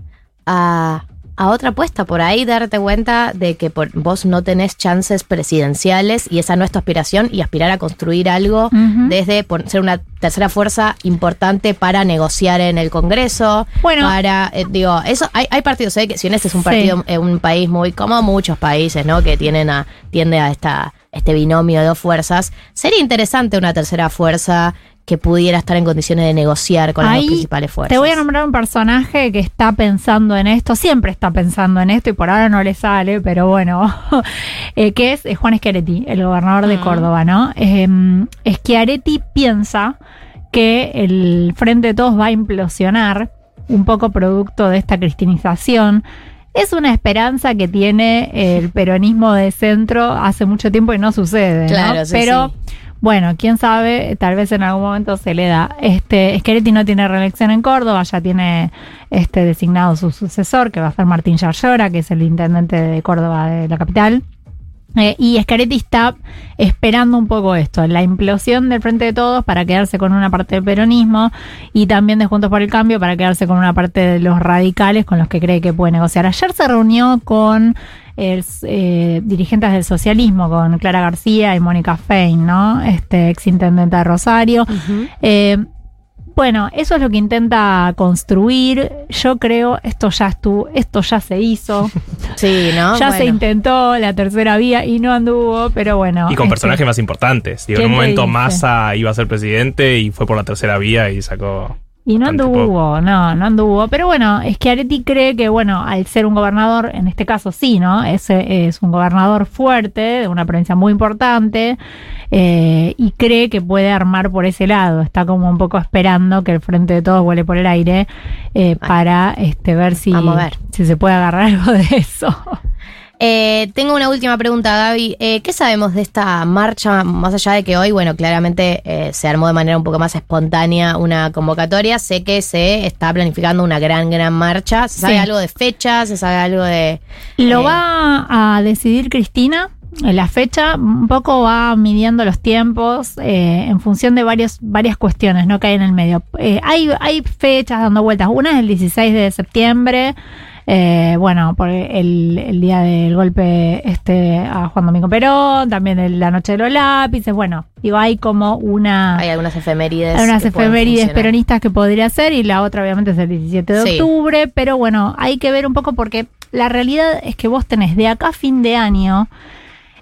a, a otra apuesta. Por ahí darte cuenta de que por- vos no tenés chances presidenciales y esa no es tu aspiración y aspirar a construir algo desde por- ser una tercera fuerza importante para negociar en el Congreso. Bueno. para, eh, digo, eso hay, hay partidos, ¿eh? que si en este es un partido, eh, un país muy, como muchos países, ¿no? Que tienen a, tiende a esta, este binomio de dos fuerzas. Sería interesante una tercera fuerza que pudiera estar en condiciones de negociar con las Ahí dos principales fuerzas. Te voy a nombrar un personaje que está pensando en esto, siempre está pensando en esto y por ahora no le sale, pero bueno, <laughs> eh, que es eh, Juan Schiaretti, el gobernador de Mm. Córdoba, ¿no? Eh, Schiaretti piensa que el Frente de Todos va a implosionar, un poco producto de esta cristinización. Es una esperanza que tiene el peronismo de centro hace mucho tiempo y no sucede, ¿no? Claro, sí, pero sí. Bueno, quién sabe, tal vez en algún momento se le da. Este, Schiaretti no tiene reelección en Córdoba, ya tiene este designado su sucesor, que va a ser Martín Yarlora, que es el intendente de Córdoba de la capital. Eh, y Schiaretti está esperando un poco esto, la implosión del Frente de Todos para quedarse con una parte del peronismo y también de Juntos por el Cambio para quedarse con una parte de los radicales con los que cree que puede negociar. Ayer se reunió con eh, dirigentes del socialismo, con Clara García y Mónica Fein, ¿no? Este ex intendente de Rosario. Eh, bueno, eso es lo que intenta construir. Yo creo, esto ya estuvo, esto ya se hizo. <laughs> Sí, ¿no? Ya se intentó la tercera vía y no anduvo, pero bueno. Y con este, personajes más importantes. Digo, en ¿quién un momento? Massa iba a ser presidente y fue por la tercera vía y sacó. Y no anduvo, no, no anduvo. Pero bueno, es que Areti cree que, bueno, al ser un gobernador, en este caso sí, ¿no? Es, eh, es un gobernador fuerte, de una provincia muy importante, eh, y cree que puede armar por ese lado. Está como un poco esperando que el frente de todos vuele por el aire eh, para este, ver si, si se puede agarrar <laughs> algo de eso. Eh, tengo una última pregunta, Gaby. Eh, ¿Qué sabemos de esta marcha? Más allá de que hoy, bueno, claramente eh, se armó de manera un poco más espontánea una convocatoria. Sé que se está planificando una gran, gran marcha. ¿Se sabe Sí. algo de fechas? ¿Se sabe algo de...? Lo eh, va a decidir Cristina. en La fecha un poco va midiendo los tiempos eh, en función de varios, varias cuestiones ¿no? que hay en el medio. Eh, hay, hay fechas dando vueltas. Una es el 16 de septiembre, eh, bueno, por el, el día del golpe este a Juan Domingo Perón, también el- la noche de los lápices. Bueno, digo, hay como una. Hay algunas efemérides. Hay unas efemérides peronistas que podría ser y la otra obviamente es el 17 de Sí. octubre, pero bueno, hay que ver un poco porque la realidad es que vos tenés de acá a fin de año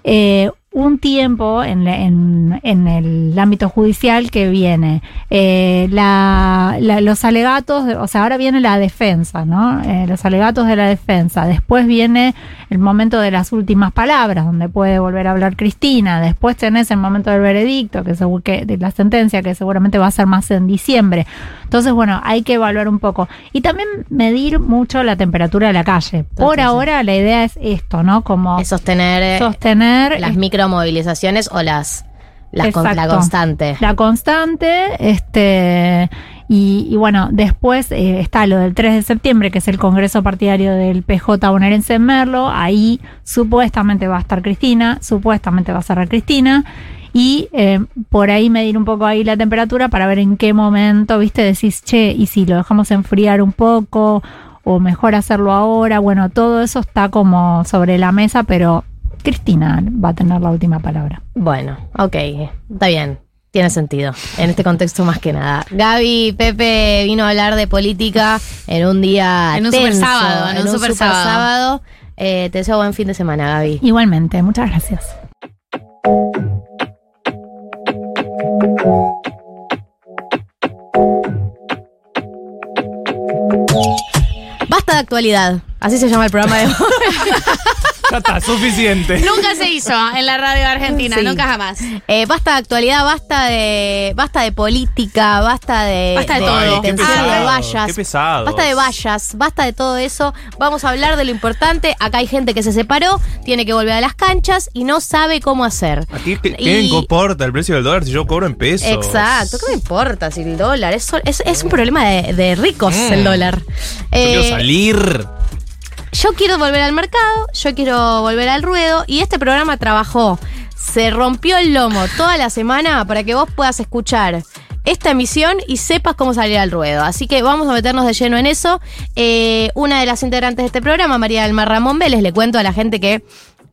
eh, un tiempo en, la- en- en el ámbito judicial que viene. Eh, la- la- los alegatos, de- o sea, ahora viene la defensa, ¿no? Eh, los alegatos de la defensa. Después viene el momento de las últimas palabras, donde puede volver a hablar Cristina. Después tenés el momento del veredicto, que, segu- que de la sentencia, que seguramente va a ser más en diciembre. Entonces, bueno, hay que evaluar un poco. Y también medir mucho la temperatura de la calle. Por Entonces, ahora la idea es esto, ¿no? Como Es sostener eh, sostener las micromovilizaciones o las, las con- la constante. La constante, este, y, y bueno, después eh, está lo del 3 de septiembre, que es el Congreso Partidario del PJ bonaerense en Merlo. Ahí supuestamente va a estar Cristina, supuestamente va a cerrar Cristina. Y eh, por ahí medir un poco ahí la temperatura para ver en qué momento, viste, decís, che, y si lo dejamos enfriar un poco, o mejor hacerlo ahora. Bueno, todo eso está como sobre la mesa, pero Cristina va a tener la última palabra. Bueno, ok, está bien. Tiene sentido, en este contexto más que nada. Gaby, Pepe vino a hablar de política en un día En un tenso, super sábado, en un super sábado. Eh, te deseo buen fin de semana, Gaby. Igualmente, muchas gracias. Basta de actualidad. Así se llama el programa de hoy. <laughs> Ya está, suficiente. Nunca se hizo en la radio argentina, Sí. nunca jamás. Eh, basta de actualidad, basta de basta de política, basta de, Basta de todo. Ay, qué pesado, de vallas. qué pesado. Basta de vallas, basta de todo eso. Vamos a hablar de lo importante. Acá hay gente que se separó, tiene que volver a las canchas y no sabe cómo hacer. Aquí, ¿qué, Y- qué importa el precio del dólar si yo cobro en pesos? Exacto, ¿qué me importa si el dólar? Es, es, es un problema de, de ricos Mm. el dólar. Yo Eh, quiero salir. Yo quiero volver al mercado, yo quiero volver al ruedo y este programa trabajó, se rompió el lomo toda la semana para que vos puedas escuchar esta emisión y sepas cómo salir al ruedo. Así que vamos a meternos de lleno en eso. Eh, una de las integrantes de este programa, María del Mar Ramón Vélez, le cuento a la gente que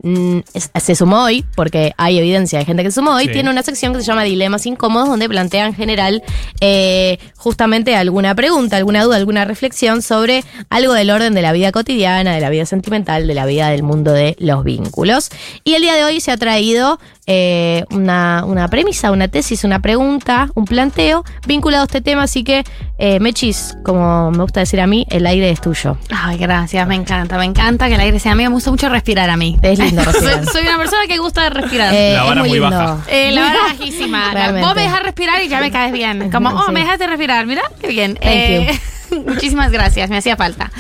mm, es- se sumó hoy, porque hay evidencia de gente que se sumó hoy, Sí. tiene una sección que se llama Dilemas Incómodos, donde plantea en general eh, justamente alguna pregunta, alguna duda, alguna reflexión sobre algo del orden de la vida cotidiana, de la vida sentimental, de la vida del mundo de los vínculos. Y el día de hoy se ha traído eh, una, una premisa, una tesis, una pregunta, un planteo vinculado a este tema, así que eh, Mechis, como me gusta decir a mí, el aire es tuyo. Ay, gracias, me encanta, me encanta que el aire sea mío, me gusta mucho respirar a mí. Es lindo <laughs> <laughs> respirar. soy, soy una persona que gusta de respirar. Eh, La es vara muy muy baja. Eh, la verdad <laughs> bajísima. Realmente. Vos me dejas respirar y ya me caes bien. Como, oh, Sí. me dejaste respirar. Mira, qué bien. Thank Eh, <laughs> muchísimas gracias, me hacía falta.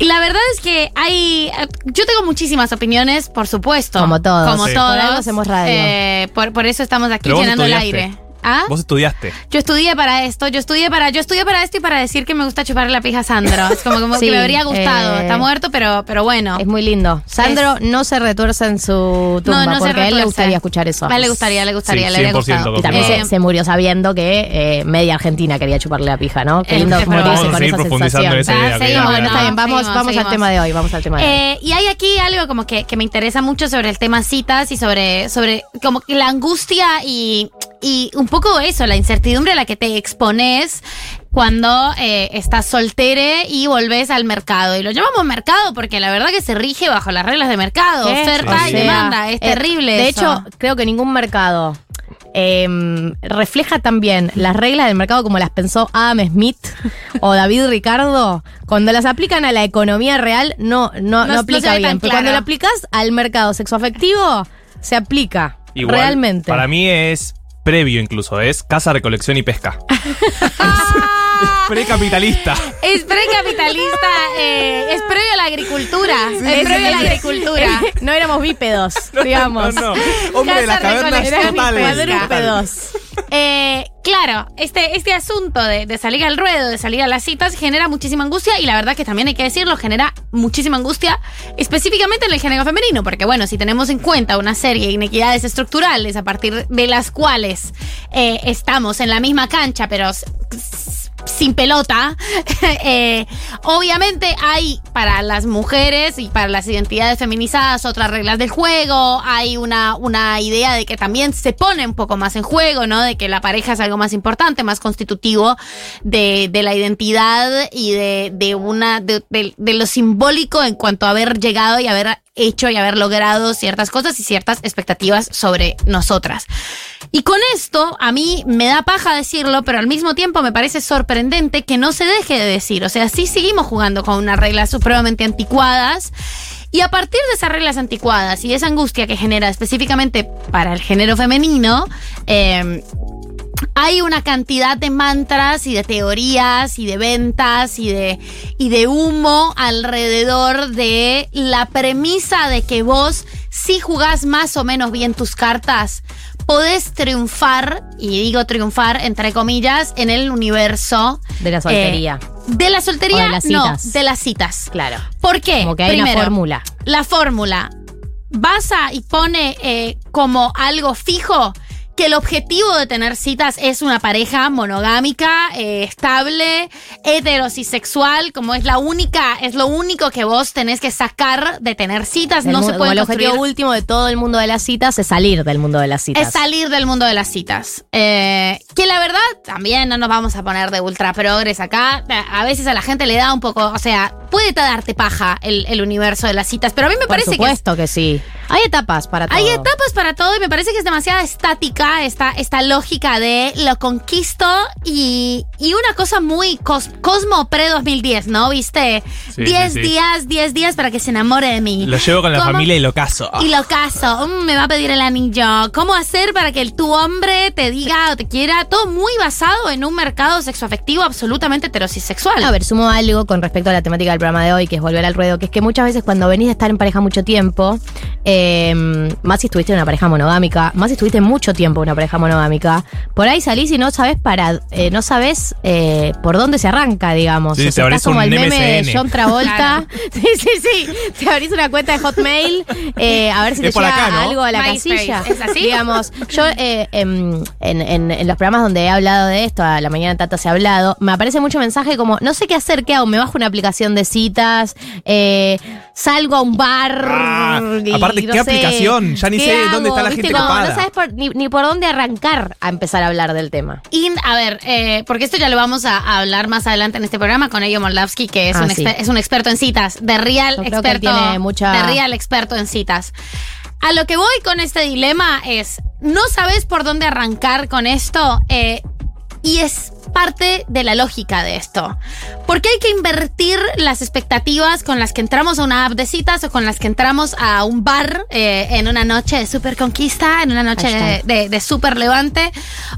Y la verdad es que hay. Yo tengo muchísimas opiniones, por supuesto. Como todos. Como Sí. todos. Por algo hacemos radio. Eh, por, por eso estamos aquí llenando el aire. ¿Ah? Vos estudiaste. Yo estudié para esto, yo estudié para, yo estudié para esto y para decir que me gusta chuparle la pija a Sandro. Es como, como <laughs> Sí, que me habría gustado. eh, Está muerto, pero, pero bueno. Es muy lindo. Sandro no se retuerce en su tumba No, no se porque a él le gustaría escuchar eso. A él le gustaría, le gustaría, Sí, le habría 100% gustado. Y también Eh, se, se murió sabiendo que eh, media Argentina quería chuparle la pija, ¿no? Qué lindo morirse con esa profundizando sensación. Ah, seguimos, está bien, vamos, Seguimos, vamos al tema de hoy, vamos al tema de hoy. Y hay aquí algo como que, que me interesa mucho sobre el tema citas y sobre, sobre como que la angustia y, y un poco eso, la incertidumbre a la que te expones cuando eh, estás soltere y volvés al mercado. Y lo llamamos mercado porque la verdad que se rige bajo las reglas de mercado, ¿Qué? oferta y demanda. Es eh, terrible. De eso. hecho, creo que ningún mercado eh, refleja también las reglas del mercado como las pensó Adam Smith <laughs> o David Ricardo. Cuando las aplican a la economía real, no, no, no, aplica bien. Pero cuando lo aplicas al mercado sexoafectivo, se aplica. Igual, realmente. Para mí es previo incluso, es caza, recolección y pesca. <laughs> es precapitalista. Es precapitalista, eh, es previo a la agricultura. es previo a la agricultura. <laughs> no éramos bípedos, digamos. No, no. Hombre de las Casa cavernas. Cuadrúpedos. Eh, claro, este, este asunto de, salir al ruedo, de salir a las citas, genera muchísima angustia y la verdad que también hay que decirlo, genera muchísima angustia específicamente en el género femenino, porque bueno, si tenemos en cuenta una serie de inequidades estructurales a partir de las cuales eh, estamos en la misma cancha, pero sin pelota, <laughs> eh, obviamente hay para las mujeres y para las identidades feminizadas otras reglas del juego, hay una, una idea de que también se pone un poco más en juego, ¿no? De que la pareja es algo más importante, más constitutivo de, de la identidad y de, de una, de, de- lo simbólico en cuanto a haber llegado y haber hecho y haber logrado ciertas cosas y ciertas expectativas sobre nosotras. Y con esto, a mí me da paja decirlo, pero al mismo tiempo me parece sorprendente que no se deje de decir. O sea, sí seguimos jugando con unas reglas supremamente anticuadas. Y a partir de esas reglas anticuadas y esa angustia que genera específicamente para el género femenino, eh, hay una cantidad de mantras y de teorías y de ventas y de, y de humo alrededor de la premisa de que vos, si jugás más o menos bien tus cartas, podés triunfar, y digo triunfar entre comillas, en el universo. De la soltería. eh, de la soltería, O de las no, citas. de las citas. Claro. ¿Por qué? Como que hay una fórmula. La fórmula. Basa y pone eh, como algo fijo que el objetivo de tener citas es una pareja monogámica, eh, estable, heterosexual, como es la única, es lo único que vos tenés que sacar de tener citas, El no se como puede el objetivo último de todo el mundo de las citas es salir del mundo de las citas. es salir del mundo de las citas. Eh, que la verdad, también no nos vamos a poner de ultra progres acá. A veces a la gente le da un poco, o sea, puede darte paja el, el universo de las citas, pero a mí me Por parece que es- supuesto que, sí. Hay etapas para todo. hay etapas para todo y me parece que es demasiado estática esta, esta lógica de lo conquisto y, y una cosa muy cos- Cosmo pre-2010, ¿no? ¿Viste? Sí, 10 sí, sí. días, 10 días para que se enamore de mí. Lo llevo con la ¿Cómo? familia y lo caso. Y lo caso, mm, me va a pedir el anillo. ¿Cómo hacer para que el, tu hombre te diga o te quiera? Todo muy basado en un mercado sexoafectivo absolutamente heterosexual. A ver, sumo algo con respecto a la temática del programa de hoy, que es volver al ruedo, que es que muchas veces cuando venís de estar en pareja mucho tiempo, eh, más si estuviste en una pareja monogámica, más si estuviste mucho tiempo una pareja monogámica, por ahí salís y no sabes para, eh, no sabes eh, por dónde se arranca, digamos. Sí, O sea, abrís estás como un el meme de. John Travolta. Claro. <laughs> Sí, sí, sí. Te abrís una cuenta de Hotmail, eh, a ver si Es te llega acá, ¿no? algo a la casilla. ¿Es así? Digamos, yo eh, em, en, en- en los programas donde he hablado de esto, a la mañana Tata se ha hablado, me aparece mucho mensaje como, no sé qué hacer, ¿qué hago? Me bajo una aplicación de citas, eh, salgo a un bar. Ah, y aparte, no ¿qué sé, aplicación? Ya ni ¿qué sé dónde está la gente copada. No sabes por- ni, ni por dónde arrancar a empezar a hablar del tema. Y, a ver, eh, porque esto ya lo vamos a, a hablar más adelante en este programa con Elio Moldavsky, que es, Ah, un, sí. exper- es un experto en citas, de real Yo creo que él experto. tiene mucha- De real experto en citas. A lo que voy con este dilema es, no sabes por dónde arrancar con esto, eh, y es parte de la lógica de esto. Porque hay que invertir las expectativas con las que entramos a una app de citas o con las que entramos a un bar eh, en una noche de super conquista, en una noche de, Hashtag. de, de super levante,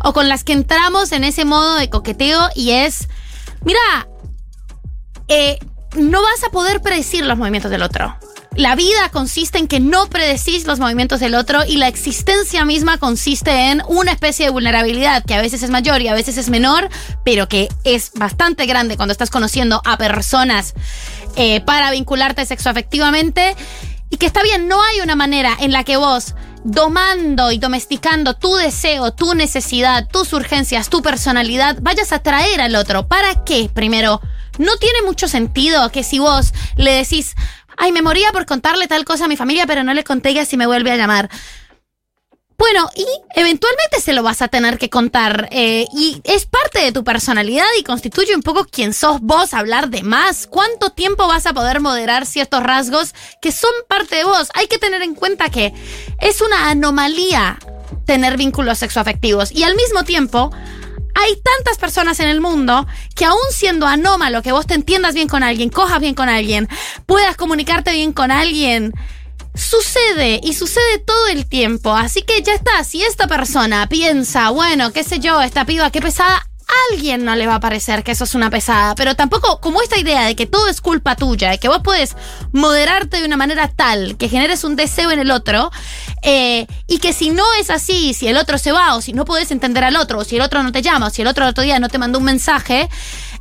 o con las que entramos en ese modo de coqueteo y es, mira, eh, no vas a poder predecir los movimientos del otro. La vida consiste en que no predecís los movimientos del otro y la existencia misma consiste en una especie de vulnerabilidad que a veces es mayor y a veces es menor, pero que es bastante grande cuando estás conociendo a personas eh, para vincularte sexoafectivamente y que está bien, no hay una manera en la que vos domando y domesticando tu deseo, tu necesidad, tus urgencias, tu personalidad, vayas a atraer al otro. ¿Para qué? Primero, no tiene mucho sentido que si vos le decís, ay, me moría por contarle tal cosa a mi familia, pero no le conté que si me vuelve a llamar. Bueno, y eventualmente se lo vas a tener que contar. eh, y es parte de tu personalidad y constituye un poco quién sos vos hablar de más. ¿Cuánto tiempo vas a poder moderar ciertos rasgos que son parte de vos? Hay que tener en cuenta que es una anomalía tener vínculos sexoafectivos. Y al mismo tiempo, hay tantas personas en el mundo que aún siendo anómalo, que vos te entiendas bien con alguien, cojas bien con alguien, puedas comunicarte bien con alguien, sucede y sucede todo el tiempo. Así que ya está, si esta persona piensa, bueno, qué sé yo, esta piba, qué pesada, alguien no le va a parecer que eso es una pesada, pero tampoco como esta idea de que todo es culpa tuya, de que vos puedes moderarte de una manera tal que generes un deseo en el otro, eh, y que si no es así, si el otro se va, o si no puedes entender al otro, o si el otro no te llama, o si el otro el otro día no te mandó un mensaje,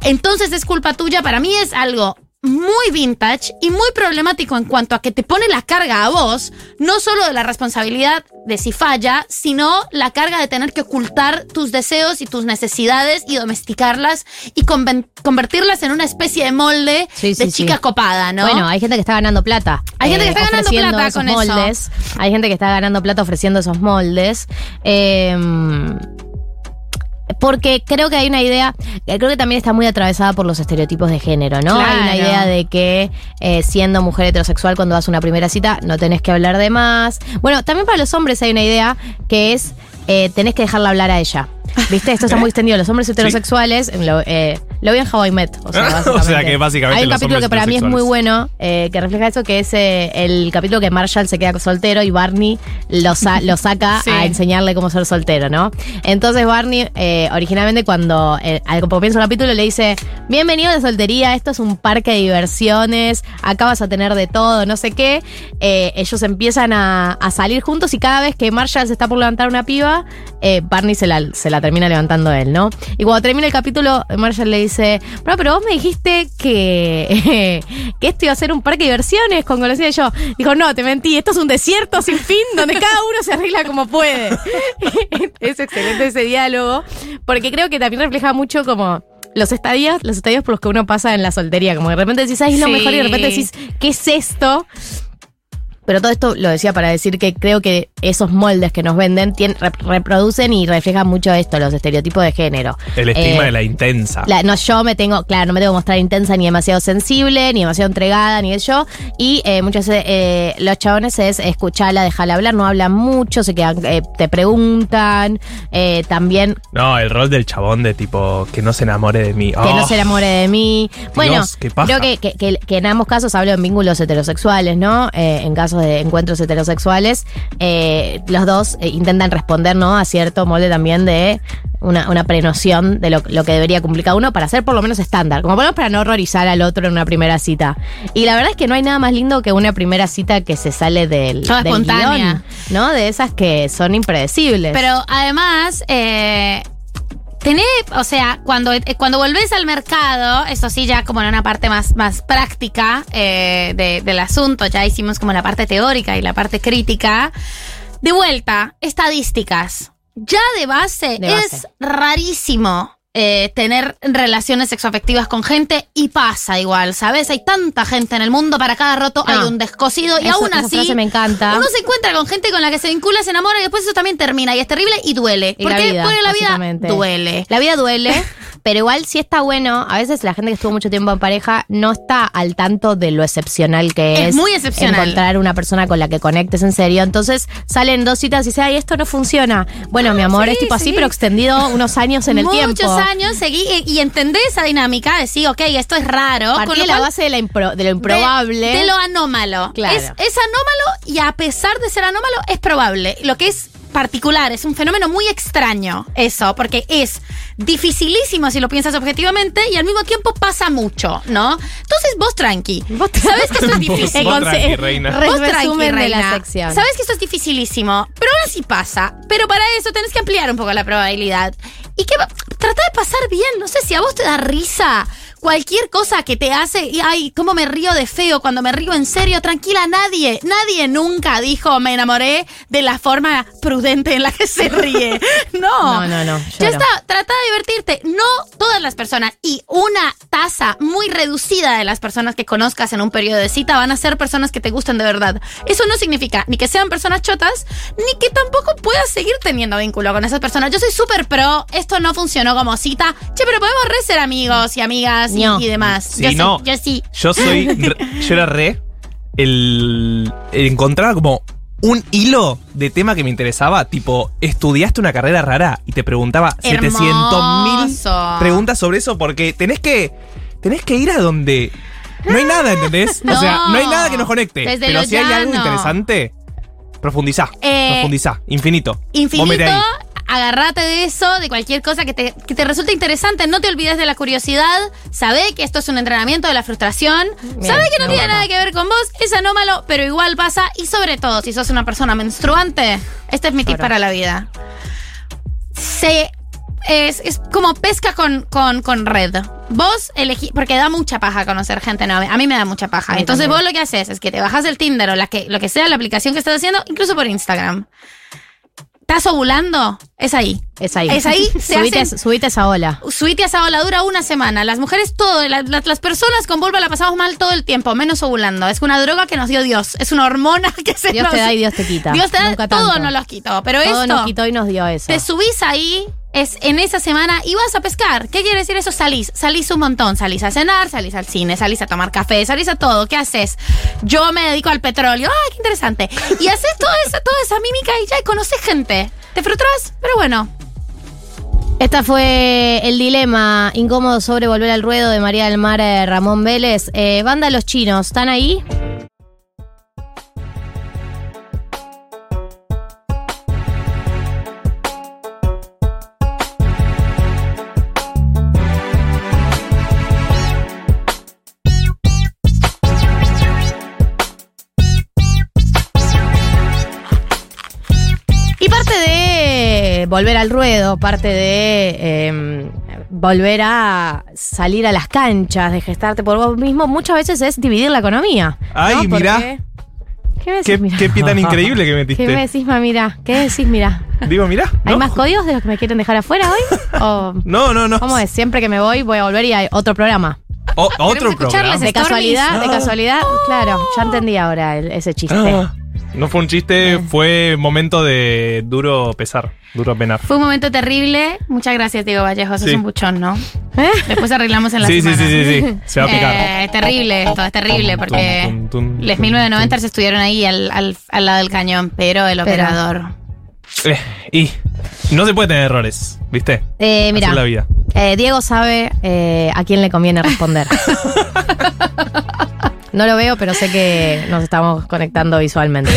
entonces es culpa tuya, para mí es algo muy vintage y muy problemático en cuanto a que te pone la carga a vos, no solo de la responsabilidad de si falla, sino la carga de tener que ocultar tus deseos y tus necesidades y domesticarlas y convertirlas en una especie de molde Sí, sí, de sí. chica copada, ¿no? Bueno, hay gente que está ganando plata. eh, Hay gente que está ganando ofreciendo plata con eso. moldes. Hay gente que está ganando plata ofreciendo esos moldes. Eh, porque creo que hay una idea, eh, creo que también está muy atravesada por los estereotipos de género, ¿no? Hay una idea de que eh, siendo mujer heterosexual cuando vas a una primera cita no tenés que hablar de más. Bueno, también para los hombres hay una idea que es eh, tenés que dejarla hablar a ella. ¿Viste? Esto está muy extendido. Los hombres heterosexuales, lo, eh, lo vi en How I Met. O sea, <laughs> O sea básicamente. que básicamente Hay un los capítulo que para mí es muy bueno, eh, que refleja eso, que es eh, el capítulo que Marshall se queda soltero y Barney lo, sa- lo saca <laughs> Sí. a enseñarle cómo ser soltero, ¿no? Entonces Barney, eh, originalmente cuando eh, al comienzo del capítulo le dice, bienvenido a la soltería, esto es un parque de diversiones, acá vas a tener de todo, no sé qué. Eh, ellos empiezan a, a salir juntos y cada vez que Marshall se está por levantar una piba, eh, Barney se la, se la la termina levantando él, ¿no? Y cuando termina el capítulo, Marshall le dice, bueno, pero vos me dijiste que, <laughs> que esto iba a ser un parque de diversiones con golosinas. Y yo, dijo, no, te mentí, esto es un desierto sin fin donde cada uno se arregla como puede. <laughs> es excelente ese diálogo, porque creo que también refleja mucho como los estadios, los estadios por los que uno pasa en la soltería, como de repente decís, ay, es lo Sí. mejor, y de repente decís, ¿qué es esto? Pero todo esto lo decía para decir que creo que esos moldes que nos venden tien- rep- reproducen y reflejan mucho esto, los estereotipos de género. El estigma Eh, de la intensa. la- no, yo me tengo, claro, no me tengo que mostrar intensa ni demasiado sensible, ni demasiado entregada, ni eso. Y eh, muchas veces eh, los chabones es escucharla, dejarla hablar, no hablan mucho, se quedan, eh, te preguntan. eh, también No, el rol del chabón de tipo que no se enamore de mí. que Oh, no se enamore de mí. Bueno, creo que, que- que- que en ambos casos hablo en vínculos heterosexuales, ¿no? En casos de encuentros heterosexuales, eh, los dos eh, intentan responder, ¿no? A cierto molde también de una, una prenoción de lo, lo que debería cumplir cada uno para ser por lo menos estándar, como por lo menos para no horrorizar al otro en una primera cita. Y la verdad es que no hay nada más lindo que una primera cita que se sale del, Toda del espontánea. guion, ¿no? De esas que son impredecibles. Pero además, eh, tener, o sea, cuando, eh, cuando volvés al mercado, eso sí, ya como en una parte más, más práctica eh, de- del asunto, ya hicimos como la parte teórica y la parte crítica. De vuelta, estadísticas. Ya de base, De base. es rarísimo. Eh, tener relaciones sexoafectivas con gente y pasa igual, ¿sabes? Hay tanta gente en el mundo, para cada roto No. hay un descosido y aún esa así frase me encanta. uno se encuentra con gente con la que se vincula, se enamora y después eso también termina y es terrible y duele. Y ¿Por la qué? vida, Porque la vida duele. La vida duele, <laughs> pero igual sí está bueno. A veces la gente que estuvo mucho tiempo en pareja no está al tanto de lo excepcional que es. Es muy excepcional. Encontrar una persona con la que conectes en serio. Entonces salen dos citas y dice, ay, esto no funciona. Bueno, mi amor, sí, es tipo así, sí. pero extendido unos años en el Muchos tiempo. años seguí y, y entendés esa dinámica, decir, ok, esto es raro. Partí con lo de la cual- base de, la impro- de lo improbable. De, de lo anómalo. Claro. Es, es anómalo y a pesar de ser anómalo, es probable. Lo que es particular, es un fenómeno muy extraño eso, porque es dificilísimo si lo piensas objetivamente y al mismo tiempo pasa mucho, ¿no? Entonces vos tranqui. ¿Sabes que esto es difícil? Vos tranqui, reina. Re- Vos tranqui, la reina. sección. Sabes que esto es dificilísimo, pero ahora sí pasa. Pero para eso tenés que ampliar un poco la probabilidad. Y que va- trata de pasar bien. No sé si a vos te da risa cualquier cosa que te hace. Y ay, cómo me río de feo cuando me río en serio. Tranquila, nadie, nadie nunca dijo me enamoré de la forma prudente en la que se <laughs> ríe. <laughs> No. No, no, no, Ya está, trata de divertirte. No todas las personas y una tasa muy reducida de las personas que conozcas en un periodo de cita van a ser personas que te gustan de verdad. Eso no significa ni que sean personas chotas, ni que tampoco puedas seguir teniendo vínculo con esas personas. Yo soy súper pro, esto no funcionó como cita. Che, pero podemos re ser amigos y amigas y, No. y demás. Sí, yo, no. yo sí. Yo soy. <laughs> re- yo era re. El, el encontraba como un hilo de tema que me interesaba. Tipo, estudiaste una carrera rara y te preguntaba 700 mil preguntas sobre eso porque tenés que. Tenés que ir a donde. No hay nada, ¿entendés? O sea, no hay nada que nos conecte. Desde pero si hay algo interesante, profundizá. Eh, profundizá. Infinito. Infinito, agárrate de eso, de cualquier cosa que te, que te resulte interesante. No te olvides de la curiosidad. Sabe que esto es un entrenamiento de la frustración. Bien, Sabe que no me tiene nada que ver con vos. Es anómalo, pero igual pasa. Y sobre todo, si sos una persona menstruante, este es mi tip para la vida. Se. Es, es como pesca con, con, con red. Vos elegí, porque da mucha paja conocer gente nueva. A mí me da mucha paja. Entonces también. vos lo que haces es que te bajas el Tinder o la que, lo que sea la aplicación que estás haciendo, incluso por Instagram. ¿Estás ovulando? Es ahí. Es ahí. Es ahí, se subite, hacen- subite esa ola. Subite a esa ola, dura una semana. Las mujeres, todo, la- la- las personas con vulva la pasamos mal todo el tiempo, menos ovulando. Es una droga que nos dio Dios. Es una hormona que se Dios nos... te da y Dios te quita. Dios te da, Nunca todo tanto. nos los quitó. Pero Todo esto, nos quitó y nos dio eso. te subís ahí, es en esa semana y vas a pescar. ¿Qué quiere decir eso? Salís, salís un montón. Salís a cenar, salís al cine, salís a tomar café, salís a todo. ¿Qué haces? Yo me dedico al petróleo. ¡Ah, qué interesante! Y haces toda esa, toda esa mímica y ya conoces gente. Te frustras, pero bueno. Esta fue el dilema incómodo sobre volver al ruedo de María del Mar eh, Ramón Vélez. Eh, banda Los Chinos, ¿están ahí? Volver al ruedo, parte de eh, volver a salir a las canchas, de gestarte por vos mismo, muchas veces es dividir la economía. Ay, ¿no? mirá. Porque- ¿Qué me decís, ¿Qué, mirá? qué pie tan <laughs> increíble que ¿Qué me metiste. decís, ma, mira? ¿Qué decís, mira? Digo, mirá. ¿Hay ¿no? más códigos de los que me quieren dejar afuera hoy? <laughs> ¿O No, no, no. ¿Cómo es? Siempre que me voy, voy a volver y hay otro programa. O- otro programa. De casualidad, de casualidad, claro, ya entendí ahora el- ese chiste. Ah, no fue un chiste, fue momento de duro pesar, duro penar. Fue un momento terrible. Muchas gracias, Diego Vallejos. Sí. Es un buchón, ¿no? Después arreglamos en la Sí, sí, semana. sí, sí, sí. Se va a picar. Eh, terrible esto, es terrible porque Tum, tum, tum, les tum, 1990 estuvieron ahí al, al- al lado del cañón, pero el Pero- operador. Eh, y no se puede tener errores, ¿viste? Eh, Así mira, es la vida. eh, Diego sabe eh, a quién le conviene responder. <laughs> No lo veo, pero sé que nos estamos conectando visualmente.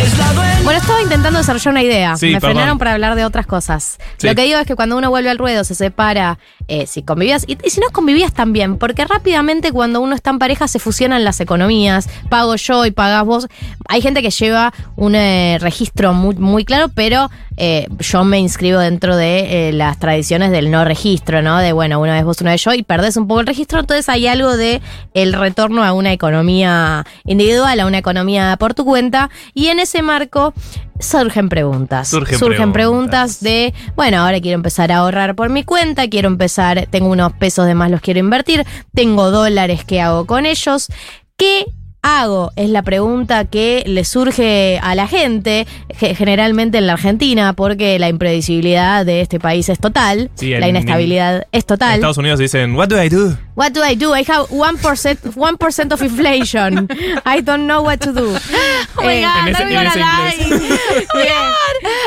Bueno, estaba intentando desarrollar una idea. Sí, Me perdón. frenaron para hablar de otras cosas. Sí. Lo que digo es que cuando uno vuelve al ruedo, se separa, eh, si convivías, y, si no convivías también, porque rápidamente cuando uno está en pareja se fusionan las economías, pago yo y pagás vos. Hay gente que lleva un eh, registro muy, muy claro, pero eh, yo me inscribo dentro de eh, las tradiciones del no registro, ¿no? De bueno, una vez vos, una vez yo, y perdés un poco el registro, entonces hay algo de el retorno a una economía individual, a una economía por tu cuenta, y en ese marco surgen preguntas. Surgen preguntas. preguntas. de, bueno, ahora quiero empezar a ahorrar por mi cuenta, quiero empezar, tengo unos pesos de más, los quiero invertir, tengo dólares, ¿qué hago con ellos? ¿Qué hago? Es la pregunta que le surge a la gente, ge- generalmente en la Argentina, porque la imprevisibilidad de este país es total, Sí, la en- inestabilidad es En total. Estados Unidos dicen, What do I do? What do I do? I have 1%, 1% of inflation. I don't know what to do. Oh my Eh, God, En ese- I'm en gonna ese die. Yeah.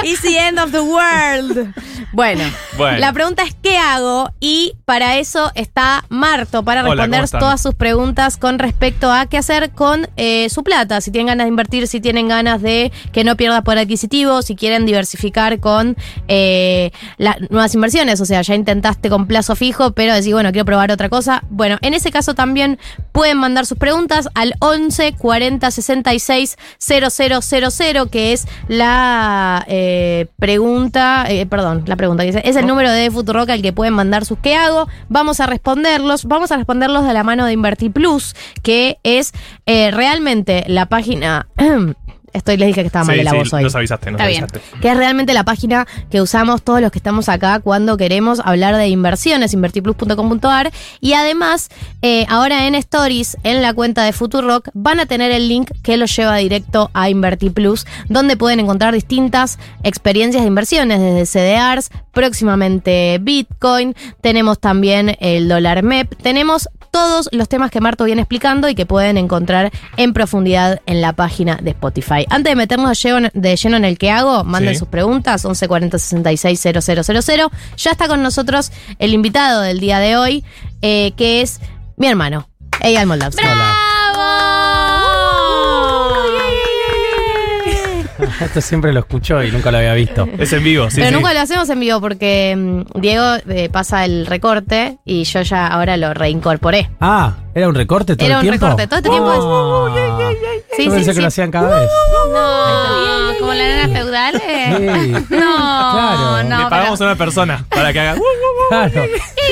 It's the end of the world. Bueno, Bueno. la pregunta es ¿qué hago? Y para eso está Marto, para Hola, ¿cómo responder todas sus preguntas con respecto a qué hacer con eh, su plata. Si tienen ganas de invertir, si tienen ganas de que no pierda poder adquisitivo, si quieren diversificar con eh, las nuevas inversiones. O sea, ya intentaste con plazo fijo, pero decís, bueno, quiero probar otra cosa. Bueno, en ese caso también pueden mandar sus preguntas al 11 40 66 0000, que es la eh, pregunta, eh, perdón, la pregunta que dice, es el número de Futuroca al que pueden mandar sus ¿qué hago? Vamos a responderlos, vamos a responderlos de la mano de Invertir Plus, que es eh, realmente la página... <clears throat> Estoy, les dije que estaba mal de la sí, voz hoy nos avisaste, nos Está bien. avisaste. que es realmente la página que usamos todos los que estamos acá cuando queremos hablar de inversiones, invertiplus.com.ar. Y además, eh, ahora en Stories, en la cuenta de Futurock, van a tener el link que los lleva directo a InvertiPlus, donde pueden encontrar distintas experiencias de inversiones, desde CDRs, próximamente Bitcoin, tenemos también el dólar MEP, tenemos todos los temas que Marto viene explicando y que pueden encontrar en profundidad en la página de Spotify. Antes de meternos de lleno, en el que hago, manden Sí. sus preguntas, 11 40 66 000. Ya está con nosotros el invitado del día de hoy, eh, que es mi hermano, Eyal Moldavsky. <laughs> Esto siempre lo escucho y nunca lo había visto. Es en vivo, sí, Pero sí. nunca lo hacemos en vivo porque mm, Diego eh, pasa el recorte y yo ya ahora lo reincorporé. Ah, ¿era un recorte todo Era el un tiempo? recorte, todo este tiempo es- Sí, Sí, Yo sí, pensé que sí. lo hacían cada vez. No, como la nena feudal. Sí. No, Claro. no. Le pagamos a una persona para que haga. Claro.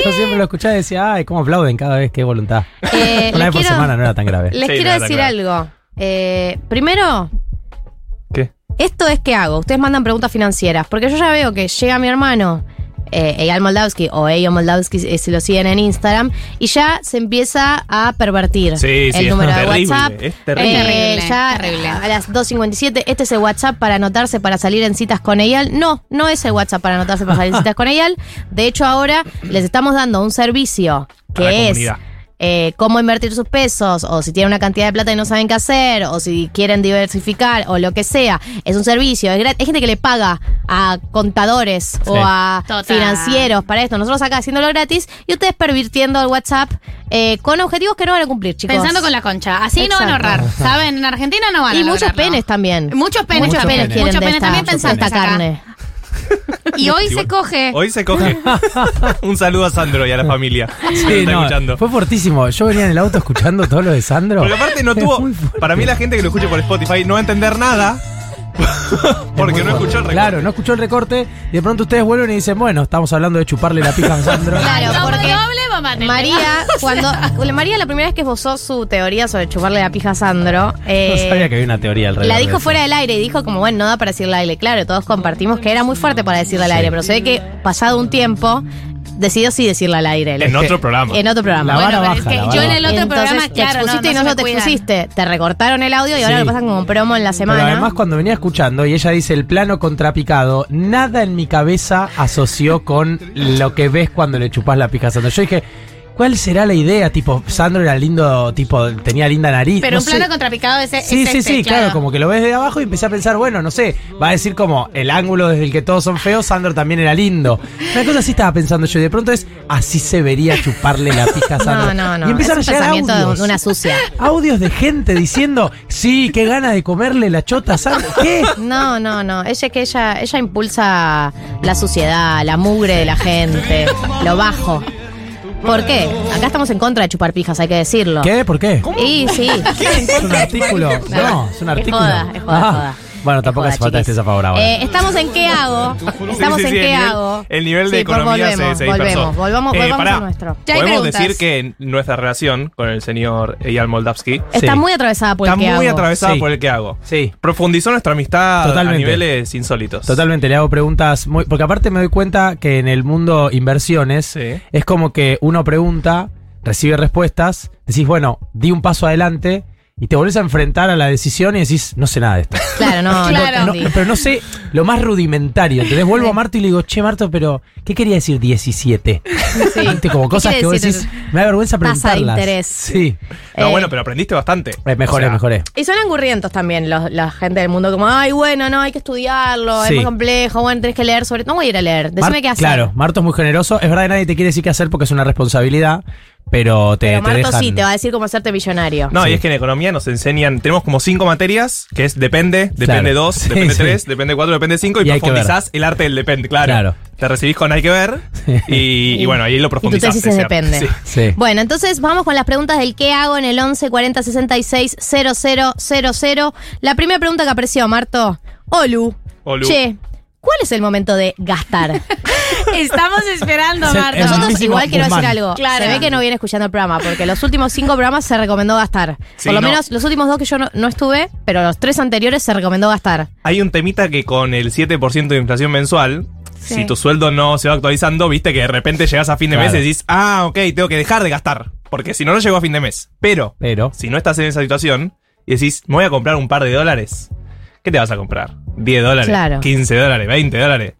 Yo siempre lo escuchaba y decía, ay, cómo aplauden cada vez, qué voluntad. Eh, Una vez por quiero- semana no era tan grave. Les Sí, quiero no, decir algo. Eh, primero. Esto es que hago. Ustedes mandan preguntas financieras. Porque yo ya veo que llega mi hermano, eh, Eyal Moldavsky o Eyo Moldavsky, eh, si lo siguen en Instagram, y ya se empieza a pervertir Sí, sí, el es número de terrible, WhatsApp. es terrible. Eh, Terrible, ya terrible. a las 2.57, este es el WhatsApp para anotarse para salir en citas con Eyal. No, no es el WhatsApp para anotarse para salir en citas con Eyal. De hecho, ahora les estamos dando un servicio A la que es comunidad. Eh, cómo invertir sus pesos, o si tienen una cantidad de plata y no saben qué hacer, o si quieren diversificar, o lo que sea. Es un servicio, es gratis. Hay gente que le paga a contadores o a Total. financieros para esto. Nosotros acá haciéndolo gratis y ustedes pervirtiendo el WhatsApp eh, con objetivos que no van a cumplir, chicos. Pensando con la concha. Así no van a ahorrar. ¿Saben? En Argentina no van a Y muchos lograrlo. penes también. Muchos penes. Muchos penes quieren Muchos de penes esta, también pensando esta carne. <laughs> Y hoy se coge. Hoy se coge. <laughs> Un saludo a Sandro y a la familia. que Sí, nos está no, escuchando. fue fortísimo. Yo venía en el auto escuchando todo lo de Sandro. Porque aparte no tuvo. Para mí, la gente que lo escuche por Spotify no va a entender nada. <laughs> Porque no escuchó el recorte. Claro, no escuchó el recorte y de pronto ustedes vuelven y dicen, bueno, estamos hablando de chuparle la pija a Sandro. Claro, porque doble, mamá, te María, <laughs> cuando María la primera vez que esbozó su teoría sobre chuparle la pija a Sandro, eh, no sabía que había una teoría alrededor. la dijo fuera del aire y dijo como, bueno, no da para decirle al aire. Claro, todos compartimos que era muy fuerte para decirle al aire, pero se ve que pasado un tiempo decidió sí decirle al aire. En otro programa. En otro programa. La vara Bueno, pero es baja, que la yo en el otro Entonces, programa, te claro, no, expusiste no y no se me te cuidan. expusiste. Te recortaron el audio y ahora lo pasan como promo en la Pero semana. además cuando venía escuchando y ella dice el plano contrapicado, nada en mi cabeza asoció con lo que ves cuando le chupas la pija. Yo dije, ¿cuál será la idea? Tipo, Sandro era lindo, tipo, tenía linda nariz. Pero no un plano sé. contrapicado es, es Sí, sí, este, sí, claro. como que lo ves de abajo y empecé a pensar, bueno, no sé, va a decir como el ángulo desde el que todos son feos, Sandro también era lindo. Una cosa así estaba pensando yo y de pronto es, así se vería chuparle la pija a <laughs> Sandro. No, no, no. Y empezaron es a llegar pensamiento de audios. una sucia. Audios de gente diciendo, sí, qué gana de comerle la chota a Sandro. ¿Qué? No, no, no. Ella que ella, ella impulsa la suciedad, la mugre de la gente, lo bajo. ¿Por qué? Acá estamos en contra de chupar pijas, hay que decirlo. ¿Qué? ¿Por qué? Y sí. ¿Es un artículo? No, es un artículo. joda, es joda, Ah. es joda. Bueno, tampoco hace falta que estés a favor ahora. Eh, estamos en qué hago. Estamos Sí, sí, en sí, qué el nivel- hago. el nivel de Sí, pues economía se- volvemos, se dispersó. volvemos, volvamos, Eh, volvamos pará. a nuestro. Ya hay Podemos preguntas. decir que nuestra relación con el señor Eyal Moldavsky Está Sí. muy atravesada por está el qué muy hago. atravesada Sí. por el que hago. sí. Profundizó nuestra amistad Totalmente. a niveles insólitos. Totalmente, le hago preguntas muy. Porque aparte me doy cuenta que en el mundo inversiones Sí. es como que uno pregunta, recibe respuestas, decís, bueno, di un paso adelante y te volvés a enfrentar a la decisión y decís, no sé nada de esto. <laughs> Claro, no, Claro. no, No, pero no sé lo más rudimentario. Entonces vuelvo a Marto y le digo, che, Marto, pero ¿qué quería decir 17? <laughs> ¿Viste? Como cosas que vos decís, me da vergüenza tasa de preguntarlas. interés? Sí. No, Eh, bueno, pero aprendiste bastante. Eh, mejoré, O sea, mejoré. Y son angurrientos también los- la gente del mundo, como, ay, bueno, no, hay que estudiarlo, Sí. es muy complejo, bueno, tenés que leer sobre... No voy a ir a leer, decime Mar- qué hacer. Claro, Marto es muy generoso. Es verdad que nadie te quiere decir qué hacer porque es una responsabilidad, pero te, Pero te Marto dejan... sí te va a decir cómo hacerte millonario. No, Sí. y es que en economía nos enseñan, tenemos como cinco materias, que es depende, depende Claro. dos, Sí, depende sí. tres, depende cuatro, depende cinco, y, Y profundizás el arte del depende, claro. Claro. Te recibís con hay que ver, y, <laughs> y bueno, ahí lo Y tu profundizás. tesis es depende. Sí. Sí. Bueno, entonces vamos con las preguntas del qué hago en el 11 40 66 000. La primera pregunta que apareció, Marto. Olu. Olu. Che, ¿cuál es el momento de gastar? <laughs> Estamos esperando, Marta. Nosotros igual quiero decir algo. Claro. Se ve que no viene escuchando el programa, porque los últimos cinco programas se recomendó gastar. Sí, Por lo no. menos los últimos dos que yo no, no estuve, pero los tres anteriores se recomendó gastar. Hay un temita que con el 7% de inflación mensual, Sí. si tu sueldo no se va actualizando, viste que de repente llegas a fin de Claro. mes y decís, ah, ok, tengo que dejar de gastar, porque si no, no llego a fin de mes. Pero, Pero, si no estás en esa situación y decís, me voy a comprar un par de dólares, ¿qué te vas a comprar? ¿10 dólares? Claro. ¿15 dólares? ¿20 dólares?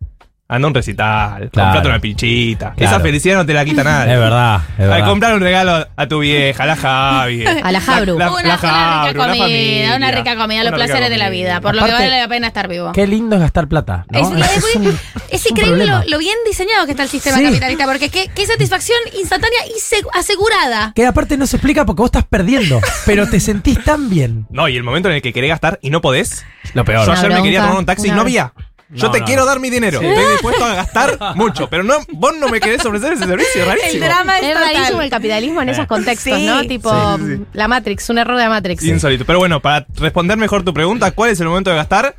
Anda a un recital, Claro. comprate una pinchita. Claro. Esa felicidad no te la quita <laughs> nadie. es verdad, es verdad. comprar un regalo a tu vieja, a la Javi. <laughs> A la Jabru. La, Una, la una Jabru, rica comida, familia. una rica comida, los placeres de la vida, por lo que vale la pena estar vivo. Qué lindo es gastar plata, ¿no? Es, es muy- un- es un increíble lo, bien diseñado que está el sistema Sí. capitalista, porque qué, qué satisfacción instantánea y se- asegurada. Que aparte no se explica porque vos estás perdiendo, pero te sentís tan bien. No, y el momento en el que querés gastar y no podés. Lo peor. Yo ayer me quería tomar un taxi y no había. Yo No, te no, quiero no. dar mi dinero. Estoy dispuesto a gastar <laughs> mucho. Pero no, vos no me querés ofrecer ese servicio. Rarísimo. El drama es Es total. rarísimo el capitalismo en esos contextos, Sí. ¿no? Tipo Sí, sí, sí. la Matrix, un error de la Matrix. Insólito. Pero bueno, para responder mejor tu pregunta, ¿cuál es el momento de gastar?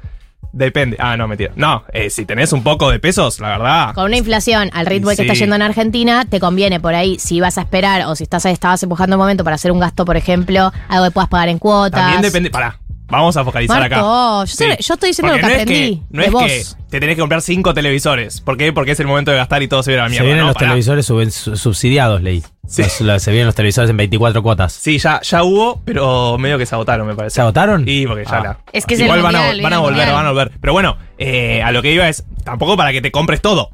Depende. Ah, no, mentira. No, eh, si tenés un poco de pesos, la verdad. Con una inflación al ritmo que está yendo en Argentina, te conviene por ahí, si vas a esperar o si estás estabas empujando un momento para hacer un gasto, por ejemplo, algo que puedas pagar en cuotas. También depende. Pará. Vamos a focalizar Marco, acá. yo yo estoy diciendo Porque lo que no es aprendí no de es vos. que te tenés que comprar cinco televisores. ¿Por qué? Porque es el momento de gastar y todo se viene a la Se mierda. vienen No, los pará. televisores suben- su- subsidiados, leí. Sí. Los- los- se vienen los televisores en 24 cuotas. Sí, ya, ya hubo, pero medio que se agotaron, me parece. ¿Se agotaron? Y porque ya Ah. la. Es que es Igual el van, a, van volver, mundial. van a volver. Pero bueno, eh, a lo que iba es, tampoco para que te compres todo.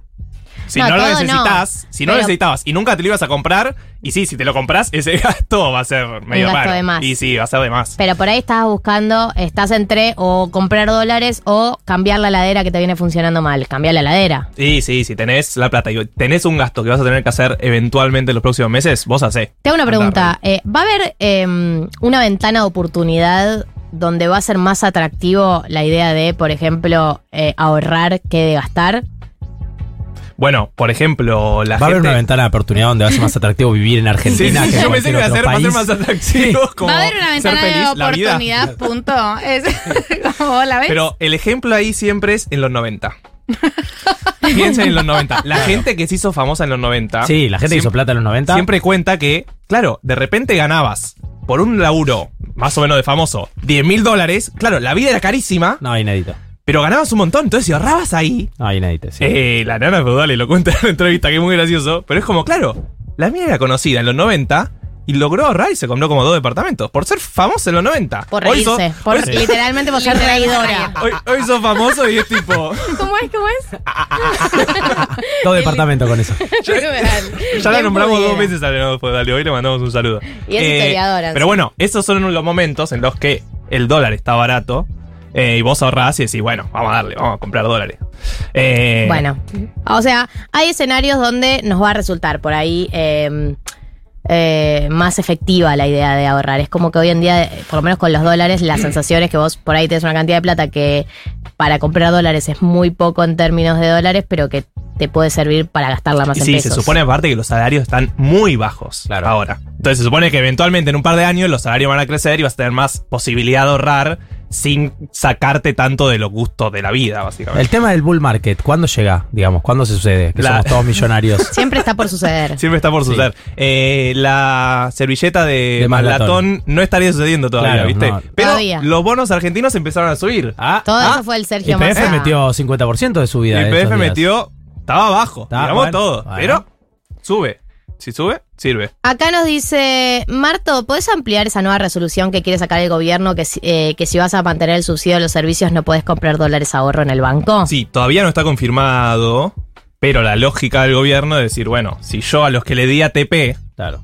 Si No, no, lo no. necesitas, si no lo necesitabas y nunca te lo ibas a comprar, y sí, si te lo compras, <laughs> ese gasto va a ser medio gasto raro. de más. Y sí, va a ser de más. Pero por ahí estás buscando, estás entre o comprar dólares o cambiar la heladera que te viene funcionando mal. Cambiar la heladera. Sí, sí, si tenés la plata y tenés un gasto que vas a tener que hacer eventualmente en los próximos meses, vos hacé. Te hago una pregunta. eh, ¿Va a haber eh, una ventana de oportunidad donde va a ser más atractivo la idea de, por ejemplo, eh, ahorrar que de gastar? Bueno, por ejemplo, la Va a haber gente. una ventana de oportunidad donde va a ser más atractivo vivir en <laughs> Argentina Sí, sí, que en yo pensé que iba a ser, va a ser más atractivo. como Va a haber una ventana feliz, de oportunidad, punto. Es <laughs> como la ves. Pero el ejemplo ahí siempre es en los 90. <laughs> Piensen en los 90. La gente que se hizo famosa en los 90. Sí, la gente que hizo plata en los 90. Siempre cuenta que, claro, de repente ganabas por un laburo más o menos de famoso 10 mil dólares. Claro, la vida era carísima, No, inédito. Pero ganabas un montón. Entonces, si ahorrabas ahí, No, inédito, sí. eh, la nana feudal y lo cuenta en la entrevista, que es muy gracioso. Pero es como, claro, la mía era conocida en los 90 y logró ahorrar y se compró como dos departamentos. Por ser famoso en los 90. Por Hoy reírse. por, hoy- Literalmente por ser traidora. Hoy, hoy sos famoso y es tipo. <laughs> ¿Cómo es? ¿Cómo es? <laughs> Dos departamentos con eso. <laughs> Ya la nombramos dos veces a Leonardo Feudal y hoy le mandamos un saludo. Eh, Y es historiadora, Pero sí. bueno, esos son los momentos en los que el dólar está barato eh, y vos ahorrás y decís, bueno, vamos a darle, vamos a comprar dólares. Eh, Bueno, o sea, hay escenarios donde nos va a resultar por ahí eh, eh, más efectiva la idea de ahorrar. Es como que hoy en día, por lo menos con los dólares, la <clears throat> sensación es que vos por ahí tenés una cantidad de plata que para comprar dólares es muy poco en términos de dólares, pero que te puede servir para gastarla más en sí, pesos. se supone aparte que los salarios están muy bajos ahora. Entonces se supone que eventualmente en un par de años los salarios van a crecer y vas a tener más posibilidad de ahorrar sin sacarte tanto de los gustos de la vida, básicamente. El tema del bull market, ¿cuándo llega? Digamos, ¿cuándo se sucede? Que La- somos todos millonarios. <laughs> Siempre está por suceder. Siempre está por Sí. suceder. Eh, la servilleta de, De no estaría sucediendo todavía, Claro, ¿viste? no. Pero Todavía. los bonos argentinos empezaron a subir. Ah, Todo ah, eso fue el Sergio Massa. metió 50% de su y vida. el PF metió, estaba abajo, Está, digamos bueno, todo. bueno. Pero sube. Si sube, sirve. Acá nos dice, Marto, ¿puedes ampliar esa nueva resolución que quiere sacar el gobierno que, si- eh, que si vas a mantener el subsidio de los servicios no puedes comprar dólares ahorro en el banco? Sí, todavía no está confirmado, pero la lógica del gobierno es decir, bueno, si yo a los que le di ATP Claro.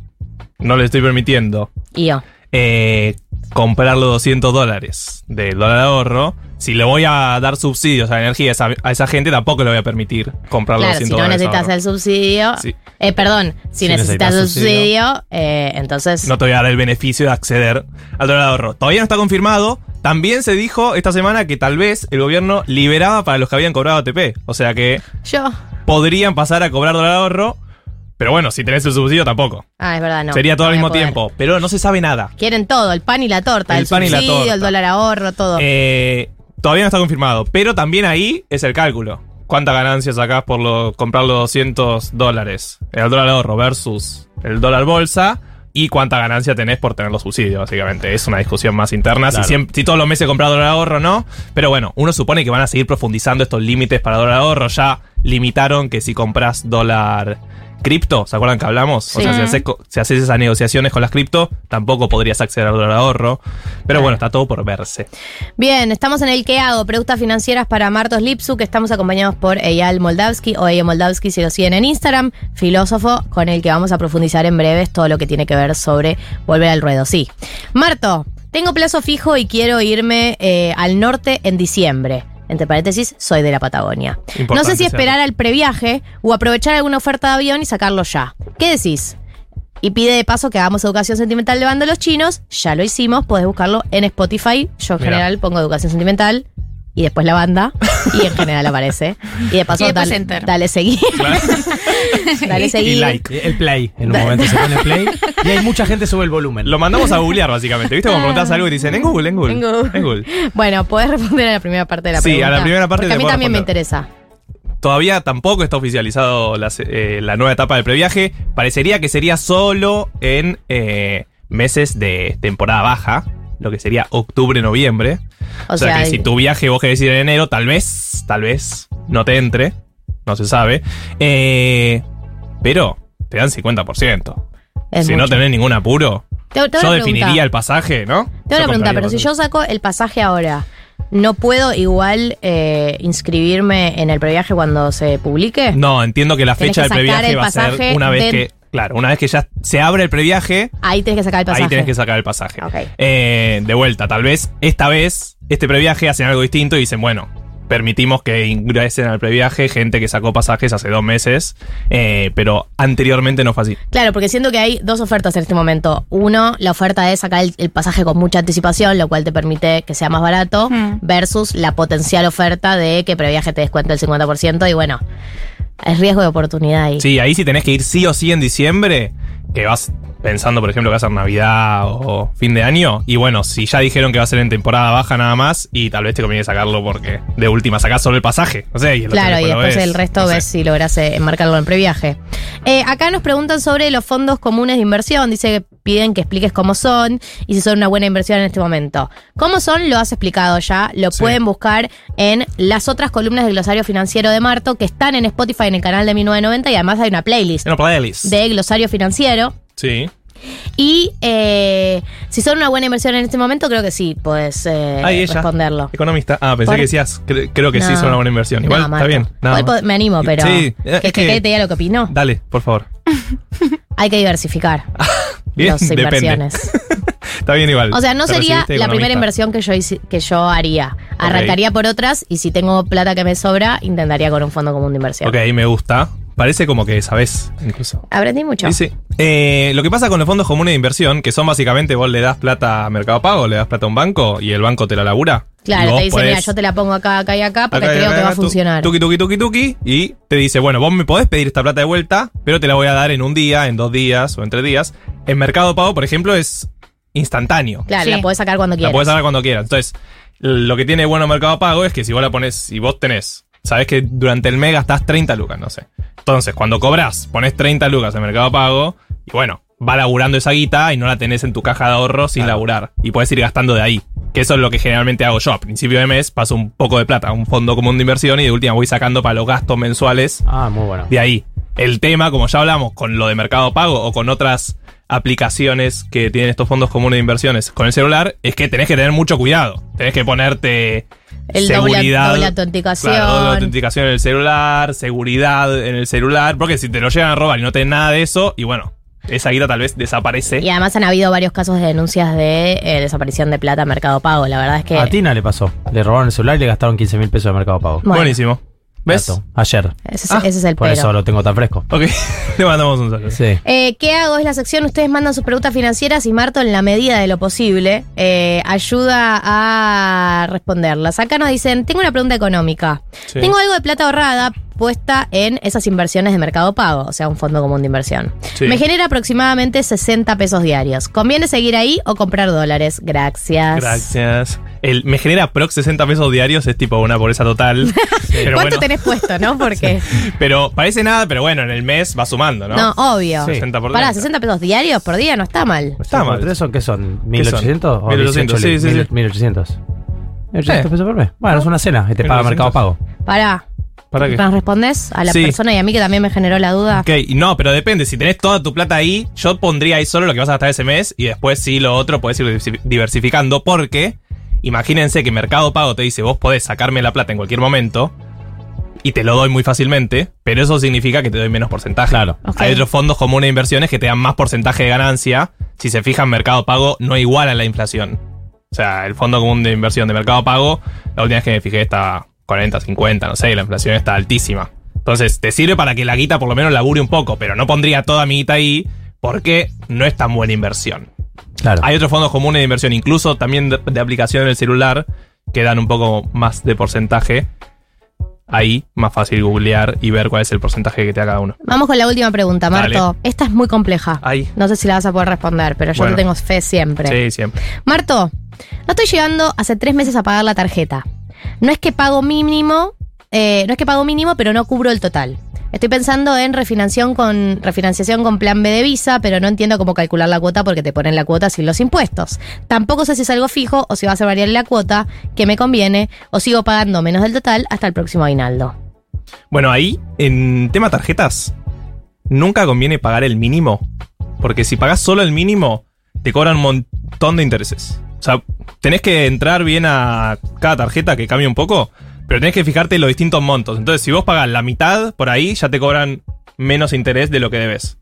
no le estoy permitiendo Y yo. eh, comprar los 200 dólares del dólar de ahorro, si le voy a dar subsidios a la energía a esa, a esa gente, tampoco le voy a permitir comprar los Claro, si 200 no dólares. de necesitas ahorro. el subsidio, Sí. eh, perdón, si, Si necesitas necesitas el subsidio, subsidio, eh, entonces... No te voy a dar el beneficio de acceder al dólar de ahorro. Todavía no está confirmado. También se dijo esta semana que tal vez el gobierno liberaba para los que habían cobrado ATP. O sea que Yo... podrían pasar a cobrar dólar de ahorro. Pero bueno, si tenés el subsidio tampoco. Ah, es verdad, no. Sería todo no al mismo poder. tiempo. Pero no se sabe nada. Quieren todo, el pan y la torta, El el, pan y la subsidio, torta. el dólar ahorro, todo. Eh, todavía no está confirmado. Pero también ahí es el cálculo. ¿Cuánta ganancia sacás por lo- comprar los 200 dólares? El dólar ahorro versus el dólar bolsa. Y cuánta ganancia tenés por tener los subsidios, básicamente. Es una discusión más interna. Claro. Si, si todos los meses compras dólar ahorro, no. Pero bueno, uno supone que van a seguir profundizando estos límites para dólar ahorro. Ya limitaron que si compras dólar cripto, ¿se acuerdan que hablamos? O sea, si haces, co- si haces esas negociaciones con las cripto, tampoco podrías acceder al ahorro. Pero bueno, está todo por verse. Bien, estamos en el que hago, preguntas financieras para Martos Lipsuk, estamos acompañados por Eyal Moldavsky o Eyal Moldavsky si lo siguen en Instagram, filósofo con el que vamos a profundizar en breves todo lo que tiene que ver sobre volver al ruedo. Sí. Marto, tengo plazo fijo y quiero irme eh, al norte en diciembre. Entre paréntesis, soy de la Patagonia. no sé si esperar al previaje o aprovechar alguna oferta de avión y sacarlo ya. ¿Qué decís? Y pide de paso que hagamos educación sentimental de banda los chinos. Ya lo hicimos, podés buscarlo en Spotify. Yo en general pongo educación sentimental y después la banda. y en general <laughs> aparece. Y de paso, Y dale, enter. dale seguir. <laughs> dale Y seguir. like. El play. En un momento se pone play. <laughs> Y hay mucha gente sube el volumen. Lo mandamos a googlear, básicamente. ¿Viste? Cuando preguntas algo y dicen en Google, en Google. En Google. En Google. Bueno, podés responder a la primera parte de la Sí, a pregunta. la primera parte Porque a mí también me interesa. Todavía tampoco está oficializado la, eh, la nueva etapa del previaje. Parecería que sería solo en eh, meses de temporada baja, lo que sería octubre-noviembre. O O, sea, sea, que si tu viaje vos querés ir en enero, tal vez, tal vez no te entre. No se sabe. Eh, pero te dan 50%. Es si no tenés ningún apuro, Te- te hago yo definiría pregunta. el pasaje, ¿no? Te pregunta, compraría pero si yo saco el pasaje ahora, ¿no puedo igual eh, inscribirme en el previaje cuando se publique? No, entiendo que la fecha que del previaje va a ser una vez de- que. Claro, una vez que ya se abre el previaje, Ahí tenés que sacar el pasaje. ahí tenés que sacar el pasaje. Eh, de vuelta, tal vez esta vez, este previaje hacen algo distinto y dicen, bueno, permitimos que ingresen al previaje gente que sacó pasajes hace dos meses, eh, pero anteriormente no fue así. Claro, porque siento que hay dos ofertas en este momento. Uno, la oferta es sacar el, el pasaje con mucha anticipación, lo cual te permite que sea más barato, Mm. versus la potencial oferta de que previaje te descuente el 50% y bueno, Es riesgo de oportunidad ahí. Sí, ahí sí tenés que ir sí o sí en diciembre, que vas pensando, por ejemplo, que va a ser Navidad o fin de año. Y bueno, si ya dijeron que va a ser en temporada baja nada más, y tal vez te conviene sacarlo porque de última sacás solo el pasaje. No sé, y el Claro, y después ves. el resto No sé. ves si logras eh, enmarcarlo en previaje. Eh, acá nos preguntan sobre los fondos comunes de inversión. Dice que piden que expliques cómo son y si son una buena inversión en este momento. ¿Cómo son? Lo has explicado ya. Lo Sí. pueden buscar en las otras columnas del glosario financiero de Marto que están en Spotify en el canal de 1990 y además hay una playlist En la playlist. de glosario financiero. Sí. Y eh, si son una buena inversión en este momento, creo que sí, puedes eh, Ahí ella. responderlo. Economista. Ah, pensé Por- que decías, cre- creo que sí No. son una buena inversión. Igual No, está bien. Pod- me animo, pero Sí, que, es que, que- te diga lo que opinó. Dale, por favor. <laughs> Hay que diversificar <laughs> Bien, las inversiones. <laughs> Está bien igual. O sea, no sería la primera inversión que yo, que yo haría. Arrancaría por otras y si tengo plata que me sobra, intentaría con un fondo común de inversión. Ok, me gusta. Parece como que sabes, incluso. Aprendí mucho. Sí, sí. Eh, lo que pasa con los fondos comunes de inversión, que son básicamente vos le das plata a Mercado Pago, le das plata a un banco y el banco te la labura. Claro, te dice, podés- mira, yo te la pongo acá, acá y acá porque acá creo acá, que va a tu- funcionar. Tuki, tuki, tuki, tuki. Y te dice, bueno, vos me podés pedir esta plata de vuelta, pero te la voy a dar en un día, en dos días o en tres días. En Mercado Pago, por ejemplo, es instantáneo. Claro, Sí. la podés sacar cuando La quieras. puedes sacar cuando quieras. Entonces, lo que tiene bueno Mercado Pago es que si vos la pones, si vos tenés, sabes que durante el mes gastás 30 lucas, no sé. Entonces, cuando cobras, pones 30 lucas en Mercado Pago, y bueno, va laburando esa guita y no la tenés en tu caja de ahorro sin laburar. Y puedes ir gastando de ahí. Que eso es lo que generalmente hago yo. A principio de mes paso un poco de plata a un fondo común de inversión y de última voy sacando para los gastos mensuales Ah, muy bueno. de ahí. El tema, como ya hablamos, con lo de Mercado Pago o con otras aplicaciones que tienen estos fondos comunes de inversiones con el celular, es que tenés que tener mucho cuidado. Tenés que ponerte El doble- seguridad. doble autenticación. Claro, doble autenticación en el celular, seguridad en el celular, porque si te lo llegan a robar y no tenés nada de eso, y bueno, esa guita tal vez desaparece. Y además han habido varios casos de denuncias de eh, desaparición de plata en Mercado Pago. La verdad es que A Tina le pasó. Le robaron el celular y le gastaron 15 mil pesos de Mercado Pago. Bueno. Buenísimo. ¿Ves? Dato. Ayer. ese, es- ese es el Por pero. eso lo tengo tan fresco. Ok, <laughs> le mandamos un saludo. Sí. Eh, ¿Qué hago? Es la sección. Ustedes mandan sus preguntas financieras y Marto, en la medida de lo posible, eh, ayuda a responderlas. Acá nos dicen: Tengo una pregunta económica. Sí. Tengo algo de plata ahorrada puesta en esas inversiones de mercado pago, o sea, un fondo común de inversión. Sí. Me genera aproximadamente 60 pesos diarios. ¿Conviene seguir ahí o comprar dólares? Gracias. Gracias. El, me genera prox 60 pesos diarios, es tipo una pobreza total. <laughs> pero ¿Cuánto bueno, tenés puesto, no? <laughs> Porque. Pero parece nada, pero bueno, en el mes va sumando, ¿no? No, obvio. Sí. 60 por Pará, día. 60 pesos diarios por día no está mal. No está mal. ¿Tres son qué son? ¿Qué son? ¿1800 o 1800, 1800? sí, sí, sí. 1800. 1800 Eh. pesos por mes. Bueno, es una cena y te paga 1800. Mercado Pago. Pará. ¿Para qué? ¿Nos respondes a la Sí. persona y a mí que también me generó la duda? Ok, no, pero depende. Si tenés toda tu plata ahí, yo pondría ahí solo lo que vas a gastar ese mes y después sí lo otro puedes ir diversi- diversificando porque imagínense que Mercado Pago te dice vos podés sacarme la plata en cualquier momento y te lo doy muy fácilmente, pero eso significa que te doy menos porcentaje. Claro. Hay otros fondos comunes de inversiones que te dan más porcentaje de ganancia. Si se fijan, Mercado Pago no iguala la inflación. O sea, el fondo común de inversión de Mercado Pago, la última vez que me fijé está 40, 50, no sé, la inflación está altísima. Entonces, te sirve para que la guita por lo menos labure un poco, pero no pondría toda mi guita ahí porque no es tan buena inversión. Claro. Hay otros fondos comunes de inversión, incluso también de, de aplicación en el celular, que dan un poco más de porcentaje. Ahí, más fácil googlear y ver cuál es el porcentaje que te da cada uno. Vamos con la última pregunta, Marto. Dale. Esta es muy compleja. Ahí. No sé si la vas a poder responder, pero yo Bueno. te tengo fe siempre. Sí, siempre. Marto, no estoy llegando hace tres meses a pagar la tarjeta. No es que pago mínimo, eh, no es que pago mínimo, pero no cubro el total. Estoy pensando en refinanciación con, plan B de Visa, pero no entiendo cómo calcular la cuota porque te ponen la cuota sin los impuestos. Tampoco sé si es algo fijo o si va a ser variable la cuota, que me conviene, o sigo pagando menos del total hasta el próximo aguinaldo. Bueno, ahí, en tema tarjetas, nunca conviene pagar el mínimo. Porque si pagas solo el mínimo, te cobran un montón de intereses. O sea, tenés que entrar bien a cada tarjeta que cambie un poco, pero tenés que fijarte en los distintos montos. Entonces, si vos pagas la mitad por ahí, ya te cobran menos interés de lo que debes.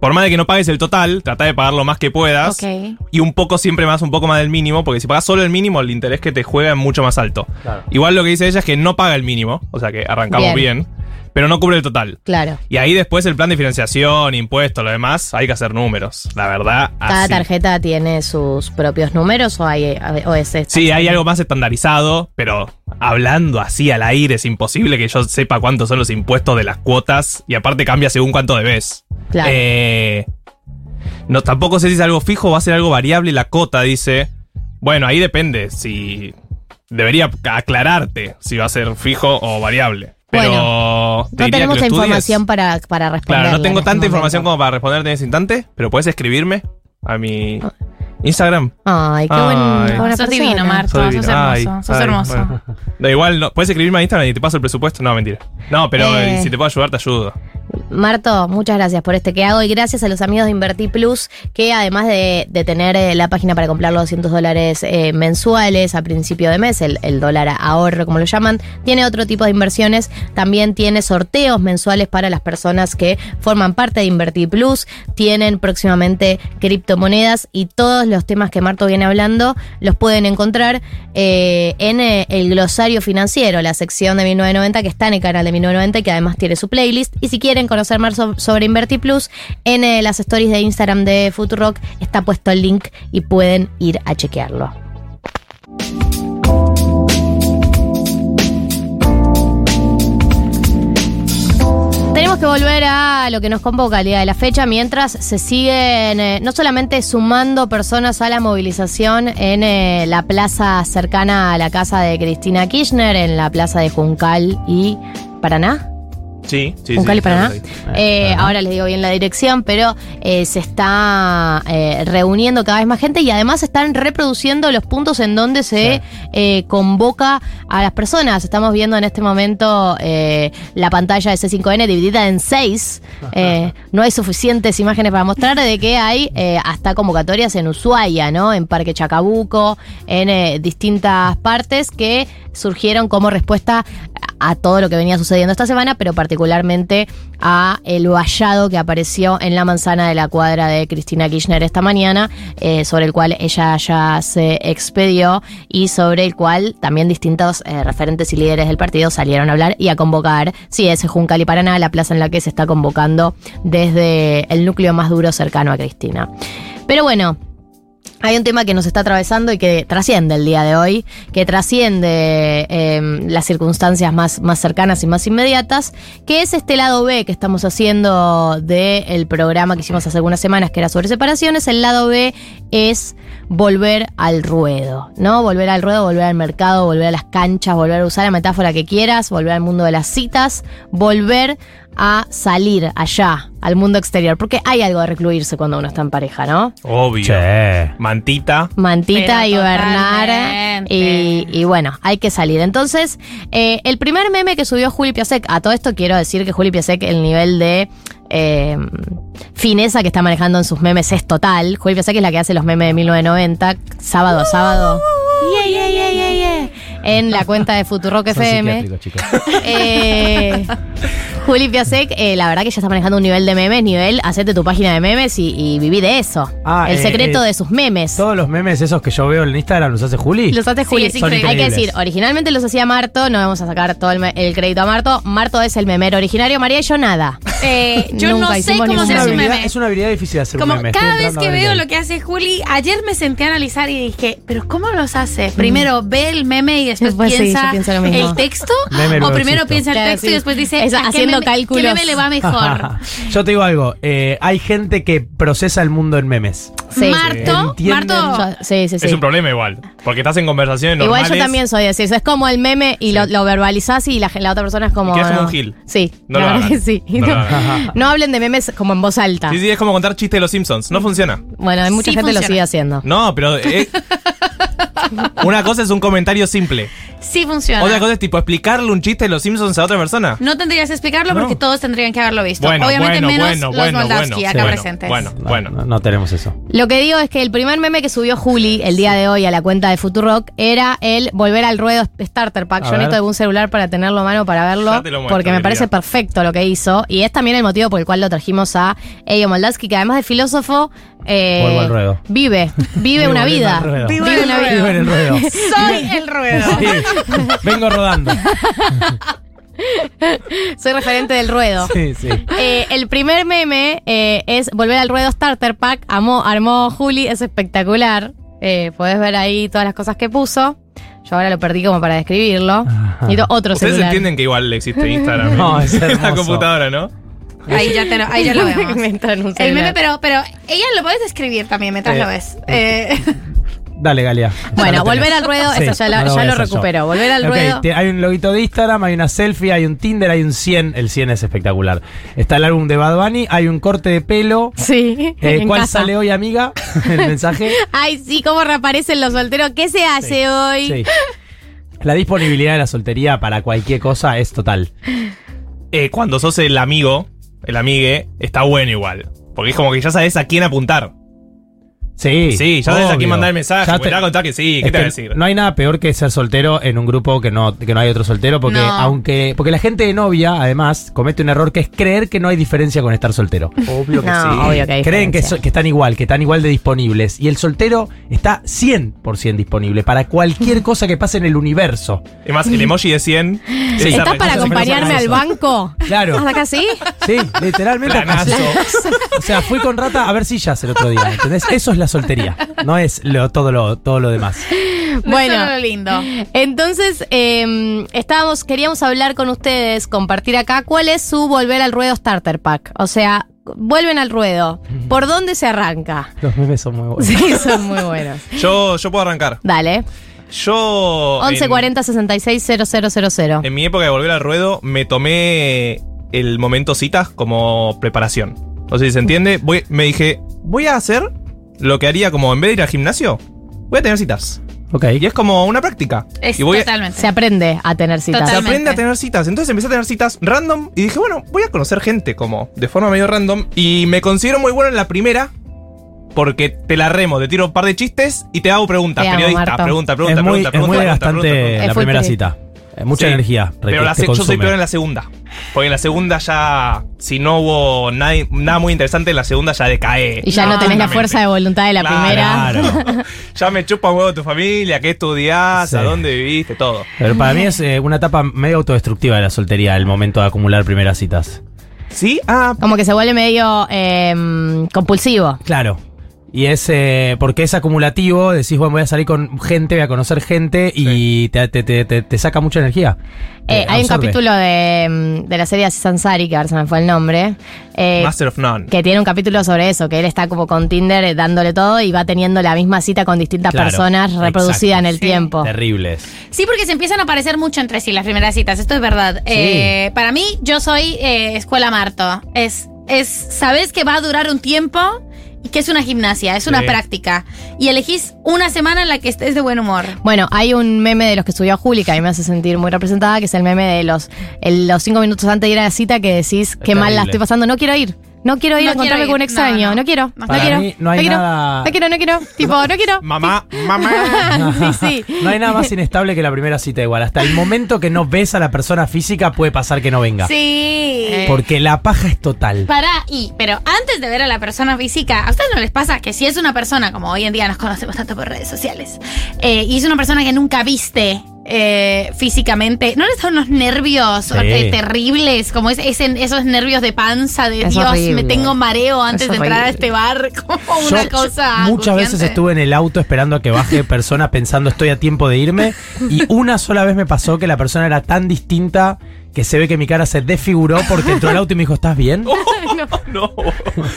Por más de que no pagues el total, trata de pagar lo más que puedas. Ok. Y un poco siempre más, un poco más del mínimo, porque si pagas solo el mínimo, el interés que te juega es mucho más alto. Claro. Igual lo que dice ella es que no paga el mínimo, o sea que arrancamos Bien. bien, pero no cubre el total. Claro. Y ahí después el plan de financiación, impuestos, lo demás, hay que hacer números. La verdad, ¿Cada así. tarjeta tiene sus propios números o, hay, o es esta? Sí, hay algo más estandarizado, pero hablando así al aire, es imposible que yo sepa cuántos son los impuestos de las cuotas y aparte cambia según cuánto debes. Claro. Eh, no, tampoco sé si es algo fijo o va a ser algo variable la cota, dice. Bueno, ahí depende. Si. Debería aclararte si va a ser fijo o variable. Pero. Bueno, te No tenemos la información para, para responder. Claro, no tengo tanta información como para responderte en ese instante, pero puedes escribirme a mi Instagram. Ay, qué buen- Ay. Sos divino, Marto. Soy Sos divino. hermoso. Ay, sos ay, hermoso. bueno. Da igual, no, puedes escribirme a Instagram y te paso el presupuesto. No, mentira. No, pero eh, si te puedo ayudar, te ayudo. Marto, muchas gracias por este que hago y gracias a los amigos de Invertir Plus que además de, tener eh, la página para comprar los 200 dólares eh, mensuales a principio de mes, el, dólar ahorro como lo llaman, tiene otro tipo de inversiones, también tiene sorteos mensuales para las personas que forman parte de Invertir Plus, tienen próximamente criptomonedas y todos los temas que Marto viene hablando los pueden encontrar eh, en el glosario financiero, la sección de 1990 que está en el canal de 1990 y que además tiene su playlist. Y si quieren conocer más so- sobre Inverti Plus, en eh, las stories de Instagram de Futurock está puesto el link y pueden ir a chequearlo. Tenemos que volver a lo que nos convoca el día de la fecha, mientras se siguen eh, no solamente sumando personas a la movilización en eh, la plaza cercana a la casa de Cristina Kirchner, en la plaza de Juncal y Paraná. Sí, sí. Juncal sí, Paraná. sí. Eh, ahora les digo bien la dirección, pero eh, se está eh, reuniendo cada vez más gente y además están reproduciendo los puntos en donde se convoca a las personas. Estamos viendo en este momento eh, la pantalla de C5N dividida en seis. <laughs> No hay suficientes imágenes para mostrar de que hay eh, hasta convocatorias en Ushuaia, ¿no? En Parque Chacabuco, en eh, distintas partes que surgieron como respuesta a todo lo que venía sucediendo esta semana, pero particularmente a el vallado que apareció en la manzana de la cuadra de Cristina Kirchner esta mañana, eh, sobre el cual ella ya se expedió y sobre el cual también distintos eh, referentes y líderes del partido salieron a hablar y a convocar, sí, ese Juncal y Paraná, la plaza en la que se está convocando desde el núcleo más duro cercano a Cristina. Pero bueno, hay un tema que nos está atravesando y que trasciende el día de hoy, que trasciende eh, las circunstancias más, más cercanas y más inmediatas, que es este lado B que estamos haciendo del programa que hicimos hace algunas semanas, que era sobre separaciones. El lado B es volver al ruedo, ¿no? Volver al ruedo, volver al mercado, volver a las canchas, volver a usar la metáfora que quieras, volver al mundo de las citas, volver a salir allá, al mundo exterior, porque hay algo de recluirse cuando uno está en pareja, ¿no? Obvio. Mantita. Mantita Pero y Bernard. totalmente. Y, y bueno, hay que salir. Entonces, eh, el primer meme que subió Juli Piasek, a todo esto quiero decir que Juli Piasek, el nivel de eh, fineza que está manejando en sus memes es total. Juli Piasek es la que hace los memes de 1990, sábado a sábado. Yeah, yeah, yeah, yeah, yeah. En la cuenta de Futurock Son FM. Eh, <laughs> Juli Piasek, eh, la verdad que ya está manejando un nivel de memes, nivel, hacete tu página de memes y, y viví de eso. Ah, el eh, secreto eh, de sus memes. Todos los memes esos que yo veo en Instagram los hace Juli. Los hace Juli. Son Hay que decir, originalmente los hacía Marto, no vamos a sacar todo el, crédito a Marto. Marto es el memero originario, María y yo nada. Eh, <laughs> yo Nunca no sé cómo ningún se Es hace una un meme. es una habilidad difícil de hacer Como un meme. cada vez que veo lo que hace Juli, ayer me senté a analizar y dije, pero ¿cómo los hace? Primero ve el meme y después Pues sí, piensa el texto, Meme o primero existo. piensa el Claro, texto sí. y después dice ¿a qué haciendo meme- cálculos. ¿Qué meme le va mejor? <laughs> Yo te digo algo, eh, hay gente que procesa el mundo en memes. Sí. Marto. Marto, sí, sí, sí. Es un problema igual. Porque estás en conversaciones Igual normales. yo también soy así. eso Es como el meme y lo, lo verbalizás y la, la otra persona es como. Quedás como no. un gil. Sí, No la verdad que sí. No lo hagan. <laughs> No hablen de memes como en voz alta. Sí, sí, es como contar chistes de los Simpsons. No funciona. Bueno, hay mucha Sí gente que lo funciona. sigue haciendo. No, pero. eh, <laughs> <laughs> una cosa es un comentario simple. sí funciona. Otra cosa es tipo explicarle un chiste de los Simpsons a otra persona. No tendrías que explicarlo No. porque todos tendrían que haberlo visto. Bueno, Obviamente bueno, menos bueno, los bueno, Moldavsky bueno. acá Bueno, presentes. bueno, No, bueno. No, no tenemos eso. Lo que digo es que el primer meme que subió Juli el día de hoy a la cuenta de Futurock era el volver al ruedo Starter Pack. A Yo ver. necesito algún celular para tenerlo a mano para verlo. Ya te lo muestro, porque me parece perfecto lo que hizo. Y es también el motivo por el cual lo trajimos a Eyo Moldavsky, que además de filósofo, eh, Vuelvo al ruedo. vive, vive <laughs> una vida. Vive en una el vida. En el ruedo. Soy el ruedo. Sí. Vengo rodando. <laughs> Soy referente del ruedo. Sí, sí. Eh, el primer meme eh, es volver al ruedo Starter Pack. Amó, armó Juli, es espectacular. Eh, podés ver ahí todas las cosas que puso. Yo ahora lo perdí como para describirlo. Necesito otro Ustedes celular. entienden que igual existe Instagram <laughs> No, en es la hermoso. computadora, ¿no? Ahí ya, te lo, ahí ya lo <laughs> vemos. Inventan un El meme, pero, pero ella lo puedes escribir también mientras Eh, lo ves. Eh, <laughs> Dale, Galia. Bueno, volver al ruedo, eso ya no lo yo. recupero. Volver al ruedo. hay un loguito de Instagram, hay una selfie, hay un Tinder, hay un 100. El 100 es espectacular. Está el álbum de Bad Bunny, hay un corte de pelo. Sí. Eh, en ¿Cuál casa. sale hoy, amiga? <laughs> El mensaje. Ay, sí, cómo reaparecen los solteros. ¿Qué se hace hoy? Sí. La disponibilidad de la soltería para cualquier cosa es total. Eh, cuando sos el amigo, el amigue, está bueno igual. Porque es como que ya sabes a quién apuntar. Sí. Sí, ya sabes a quién mandar el mensaje. Ya te va a contar que sí, ¿qué te va a decir? No hay nada peor que ser soltero en un grupo que no, que no hay otro soltero, porque No. aunque. Porque la gente de novia, además, comete un error que es creer que no hay diferencia con estar soltero. Obvio que No, sí. obvio que hay Creen que, so- que están igual, que están igual de disponibles. Y el soltero está 100% disponible para cualquier cosa que pase en el universo. Es más, el emoji de 100. Sí. ¿Estás para acompañarme al banco? Claro. ¿Hasta acá sí? Sí, literalmente. Planazo. O sea, fui con rata a ver sillas el otro día. ¿Entendés? Eso es la soltería. No es lo, todo, lo, todo lo demás. Bueno. Lo lindo. Entonces, eh, estábamos, queríamos hablar con ustedes, compartir acá cuál es su volver al ruedo starter pack. O sea, vuelven al ruedo. ¿Por dónde se arranca? Los memes son muy buenos. Sí, son muy buenos. <laughs> Yo, yo puedo arrancar. Dale. Yo. en- 1140 66 000. En mi época de volver al ruedo, me tomé el momento citas como preparación. No sé si se entiende. Voy, me dije, voy a hacer lo que haría como en vez de ir al gimnasio, voy a tener citas. Ok. Y es como una práctica. Es y voy a- totalmente. Se aprende a tener citas. se Totalmente. aprende a tener citas. Entonces empecé a tener citas random y dije, bueno, voy a conocer gente como de forma medio random. Y me considero muy bueno en la primera. Porque te la remo, te tiro un par de chistes y te hago preguntas. Te amo, periodista, Marto. pregunta, pregunta, es muy, pregunta, es muy pregunta, pregunta, desgastante pregunta, pregunta. Es la primera cita. Eh, Mucha Sí. energía. Pero yo soy peor en la segunda. Porque en la segunda ya, si no hubo nada, nada muy interesante, en la segunda ya decae. Y ya no, tenés la fuerza de voluntad de la Claro. primera. <laughs> ya me chupa un huevo tu familia, qué estudiás, Sí. a dónde viviste, todo. Pero para mí es eh, una etapa medio autodestructiva de la soltería, el momento de acumular primeras citas. ¿Sí? Ah, Como que se vuelve medio eh, compulsivo. Claro. Y es eh, porque es acumulativo, decís, bueno, voy a salir con gente, voy a conocer gente y te, te- te- te- te saca mucha energía. Eh, Eh, hay un capítulo de, mm, de la serie Aziz Ansari, que ahora se me fue el nombre, eh, Master of None. que tiene un capítulo sobre eso, que él está como con Tinder dándole todo y va teniendo la misma cita con distintas Claro, personas reproducida exacto. en el Sí. tiempo. Terribles. Sí, porque se empiezan a parecer mucho entre sí las primeras citas, esto es verdad. Eh, para mí, yo soy eh, escuela Marto. Es, es, sabes que va a durar un tiempo y que es una gimnasia, es una Sí. práctica. Y elegís una semana en la que estés de buen humor. Bueno, hay un meme de los que subió Juli que a mí me hace sentir muy representada, que es el meme de los, el- los cinco minutos antes de ir a la cita que decís qué mal la estoy pasando, no quiero ir. No quiero ir No a encontrarme con un extraño, No, no, no. quiero, no, Para quiero. mí no hay quiero, nada- no quiero, no quiero, tipo, no quiero. <laughs> Mamá, mamá. <laughs> sí, sí. No hay nada más inestable que la primera cita igual. Hasta el momento que no ves a la persona física puede pasar que no venga. Sí. Porque la paja es total. Para y, pero antes de ver a la persona física, ¿a ustedes no les pasa que si es una persona, como hoy en día nos conocemos tanto por redes sociales, eh, y es una persona que nunca viste eh, físicamente, ¿no les dan unos nervios Sí. eh, terribles? Como es, ese- esos nervios de panza, de Es Dios, horrible. me tengo mareo antes Es de entrar a este bar, <laughs> como Yo una cosa. muchas veces estuve en el auto esperando a que baje persona pensando estoy a tiempo de irme y una sola vez me pasó que la persona era tan distinta que se ve que mi cara se desfiguró porque entró al auto y me dijo ¿estás bien? <laughs> no,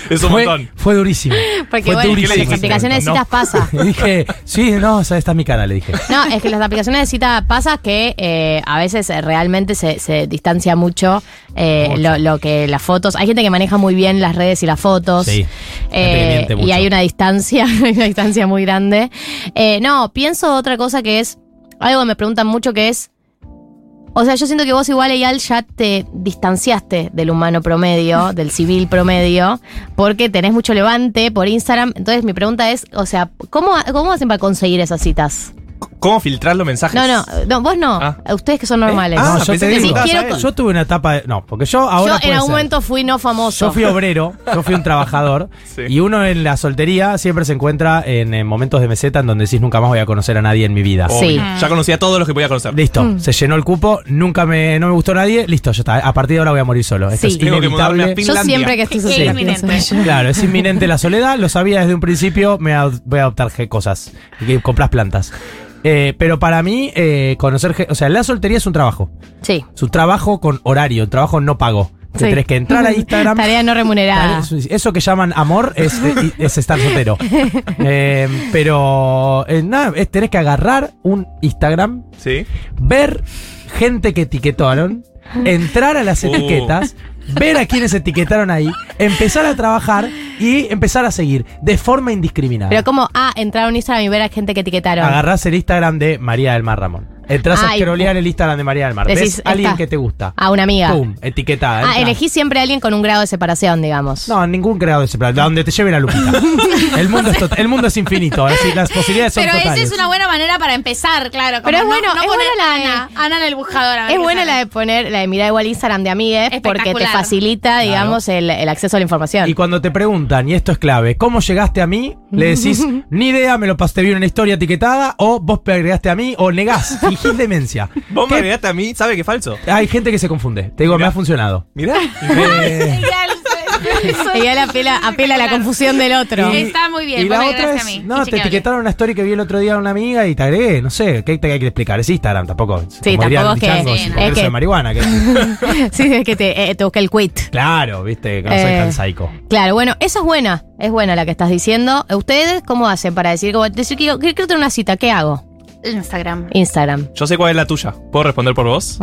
es un fue, montón. fue durísimo. Porque Fue bueno, durísimo. las aplicaciones de No. citas pasa. <laughs> Y dije, sí, no, o sea, esta es mi cara, le dije. No, es que las aplicaciones de cita pasa que eh, a veces eh, realmente se, se distancia mucho, eh, Mucho. Lo, lo que las fotos. Hay gente que maneja muy bien las redes y las fotos. Sí, gente que Eh, miente y hay una distancia, <laughs> hay una distancia muy grande. Eh, no, pienso otra cosa que es algo que me preguntan mucho que es. O sea, yo siento que vos igual, Eyal, ya te distanciaste del humano promedio, <laughs> del civil promedio, porque tenés mucho levante por Instagram. Entonces mi pregunta es, o sea, ¿cómo, cómo hacen para conseguir esas citas? ¿Cómo filtrar los mensajes? No, no, no, vos no. Ah. Ustedes que son normales. Ah, No, yo te digo, quiero tuve una etapa de. No, porque yo ahora. yo en algún ser. momento fui no famoso. Yo fui obrero, yo fui un trabajador. <laughs> Sí. Y uno en la soltería siempre se encuentra en, momentos de meseta en donde decís nunca más voy a conocer a nadie en mi vida. Sí. Ya conocía a todos los que podía conocer. Listo, Mm. se llenó el cupo, nunca me, no me gustó nadie, listo, ya está. A partir de ahora voy a morir solo. Esto Sí. es Tengo que mudarme a inevitable. Yo siempre que estoy Sí, soltera <laughs> ello. Claro, es inminente la soledad, lo sabía desde un principio, me voy a adoptar cosas, y que compras plantas. Eh, pero para mí, eh, conocer. O sea, la soltería es un trabajo. Sí. Es un trabajo con horario, un trabajo no pago. Que Sí. Tenés que entrar a <laughs> Instagram. Tarea no remunerada. Eso que llaman amor es, eh, es estar soltero. <laughs> Eh, pero eh, nada, es, tenés que agarrar un Instagram, Sí. ver gente que etiquetaron, entrar a las Uh. etiquetas, ver a quienes etiquetaron ahí, empezar a trabajar y empezar a seguir de forma indiscriminada. Pero como, ah, entrar a un Instagram y ver a gente que etiquetaron. Agarrás el Instagram de María del Mar Ramón. Entrás Ay, a scrollear el Instagram de María del Mar. Decís, Ves a alguien esta. que te gusta. A una amiga. Pum, etiquetada. Ah, entra. elegí siempre a alguien con un grado de separación, digamos. No, ningún creado de plan. Donde te lleve la lupita. <laughs> el, mundo es tot- el mundo es infinito. Así, las posibilidades son Pero esa totales. es una buena manera para empezar, claro. como Pero es no- bueno, no es poner buena la de- Ana, Ana en el buscador. a ver Es buena sale. la de poner, la de mirar igual Instagram de amigues, porque te facilita, digamos, el, el acceso a la información. Y cuando te preguntan, y esto es clave, ¿cómo llegaste a mí? Le decís, <laughs> ni idea, me lo pasé bien en una historia etiquetada, o vos me agregaste a mí, o negás, <laughs> fingís demencia. <laughs> Vos ¿Qué? me agregaste a mí, ¿sabe que es falso? Hay gente que se confunde. Te digo, me ha funcionado. Mirá. Eh, Ella <laughs> apela, apela a la confusión del otro. Y- Está muy bien. y la otra es, a mí. no, Qué te chequeable. etiquetaron una story que vi el otro día a una amiga y te agregué, no sé, ¿qué te hay que explicar? Es Instagram, tampoco. Sí, tampoco es que- changos, sí, no. Es que- de marihuana. que- <laughs> sí, es que te, eh, te busca el quit. claro, viste, que no soy Eh, tan psycho. Claro, bueno, eso es buena, es buena la que estás diciendo. ¿Ustedes cómo hacen para decir, como, decir que yo que quiero tener una cita? ¿Qué hago? Instagram. Instagram. Yo sé cuál es la tuya. ¿Puedo responder por vos?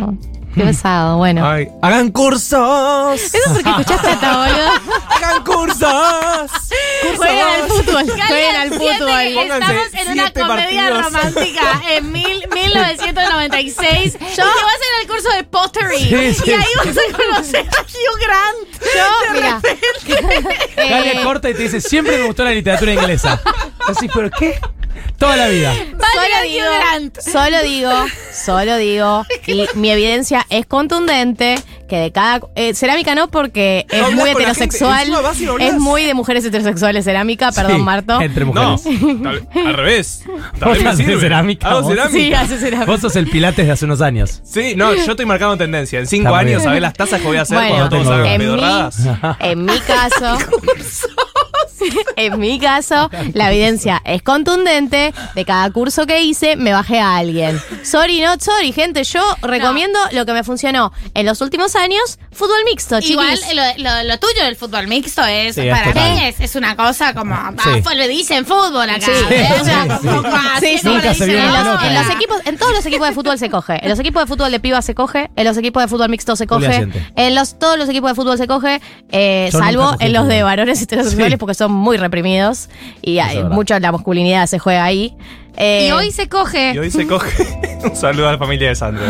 Qué pesado, bueno. Ay, hagan cursos. Eso porque escuchaste esta, boludo. Hagan cursos. Jueguen al fútbol, jueguen al fútbol. Estamos en una comedia partidos. romántica en mil, <laughs> 1996. Yo y que vas a hacer el curso de pottery. Sí, sí. Y ahí vas a conocer a Hugh Grant. Yo, mira. <laughs> Eh, Galia corta y te dice, siempre me gustó la literatura inglesa. Así, ¿pero qué? Toda la vida. Solo digo, Grant. solo digo, solo digo, <laughs> y mi evidencia es contundente que de cada eh, cerámica no porque es No muy heterosexual, gente, no es muy de mujeres heterosexuales cerámica, perdón Sí, Marto. Entre No, mujeres. tal- al revés. <laughs> ¿Vos También me haces cerámica, Hago vos? cerámica. Sí, hace cerámica. Vos sos el Pilates de hace unos años. Sí, no, yo estoy marcando tendencia. En cinco años. ¿sabés las tazas que voy a hacer Bueno, cuando todos hagan en mi, pedorradas? <laughs> en mi caso, <laughs> en mi caso, la evidencia es contundente. De cada curso que hice, me bajé a alguien. Sorry, not sorry, gente. Yo recomiendo lo que me funcionó en los últimos años: fútbol mixto, Igual chiquis. lo, lo- lo tuyo del fútbol mixto es, Sí, para mí es, es una cosa como, ah, Sí. fue- le dicen fútbol acá. Sí, ¿eh? Sí, en, los, equipos, en todos los equipos de fútbol se coge. En los equipos de fútbol de piba se coge. En los equipos de fútbol mixto se coge. En los, todos los equipos de fútbol se coge. eh, salvo en los de varones heterosexuales Sí. porque son muy reprimidos. Y hay mucho la masculinidad se juega ahí. Eh, Y hoy se coge. Y hoy se coge. <laughs> Un saludo a la familia de Sandro.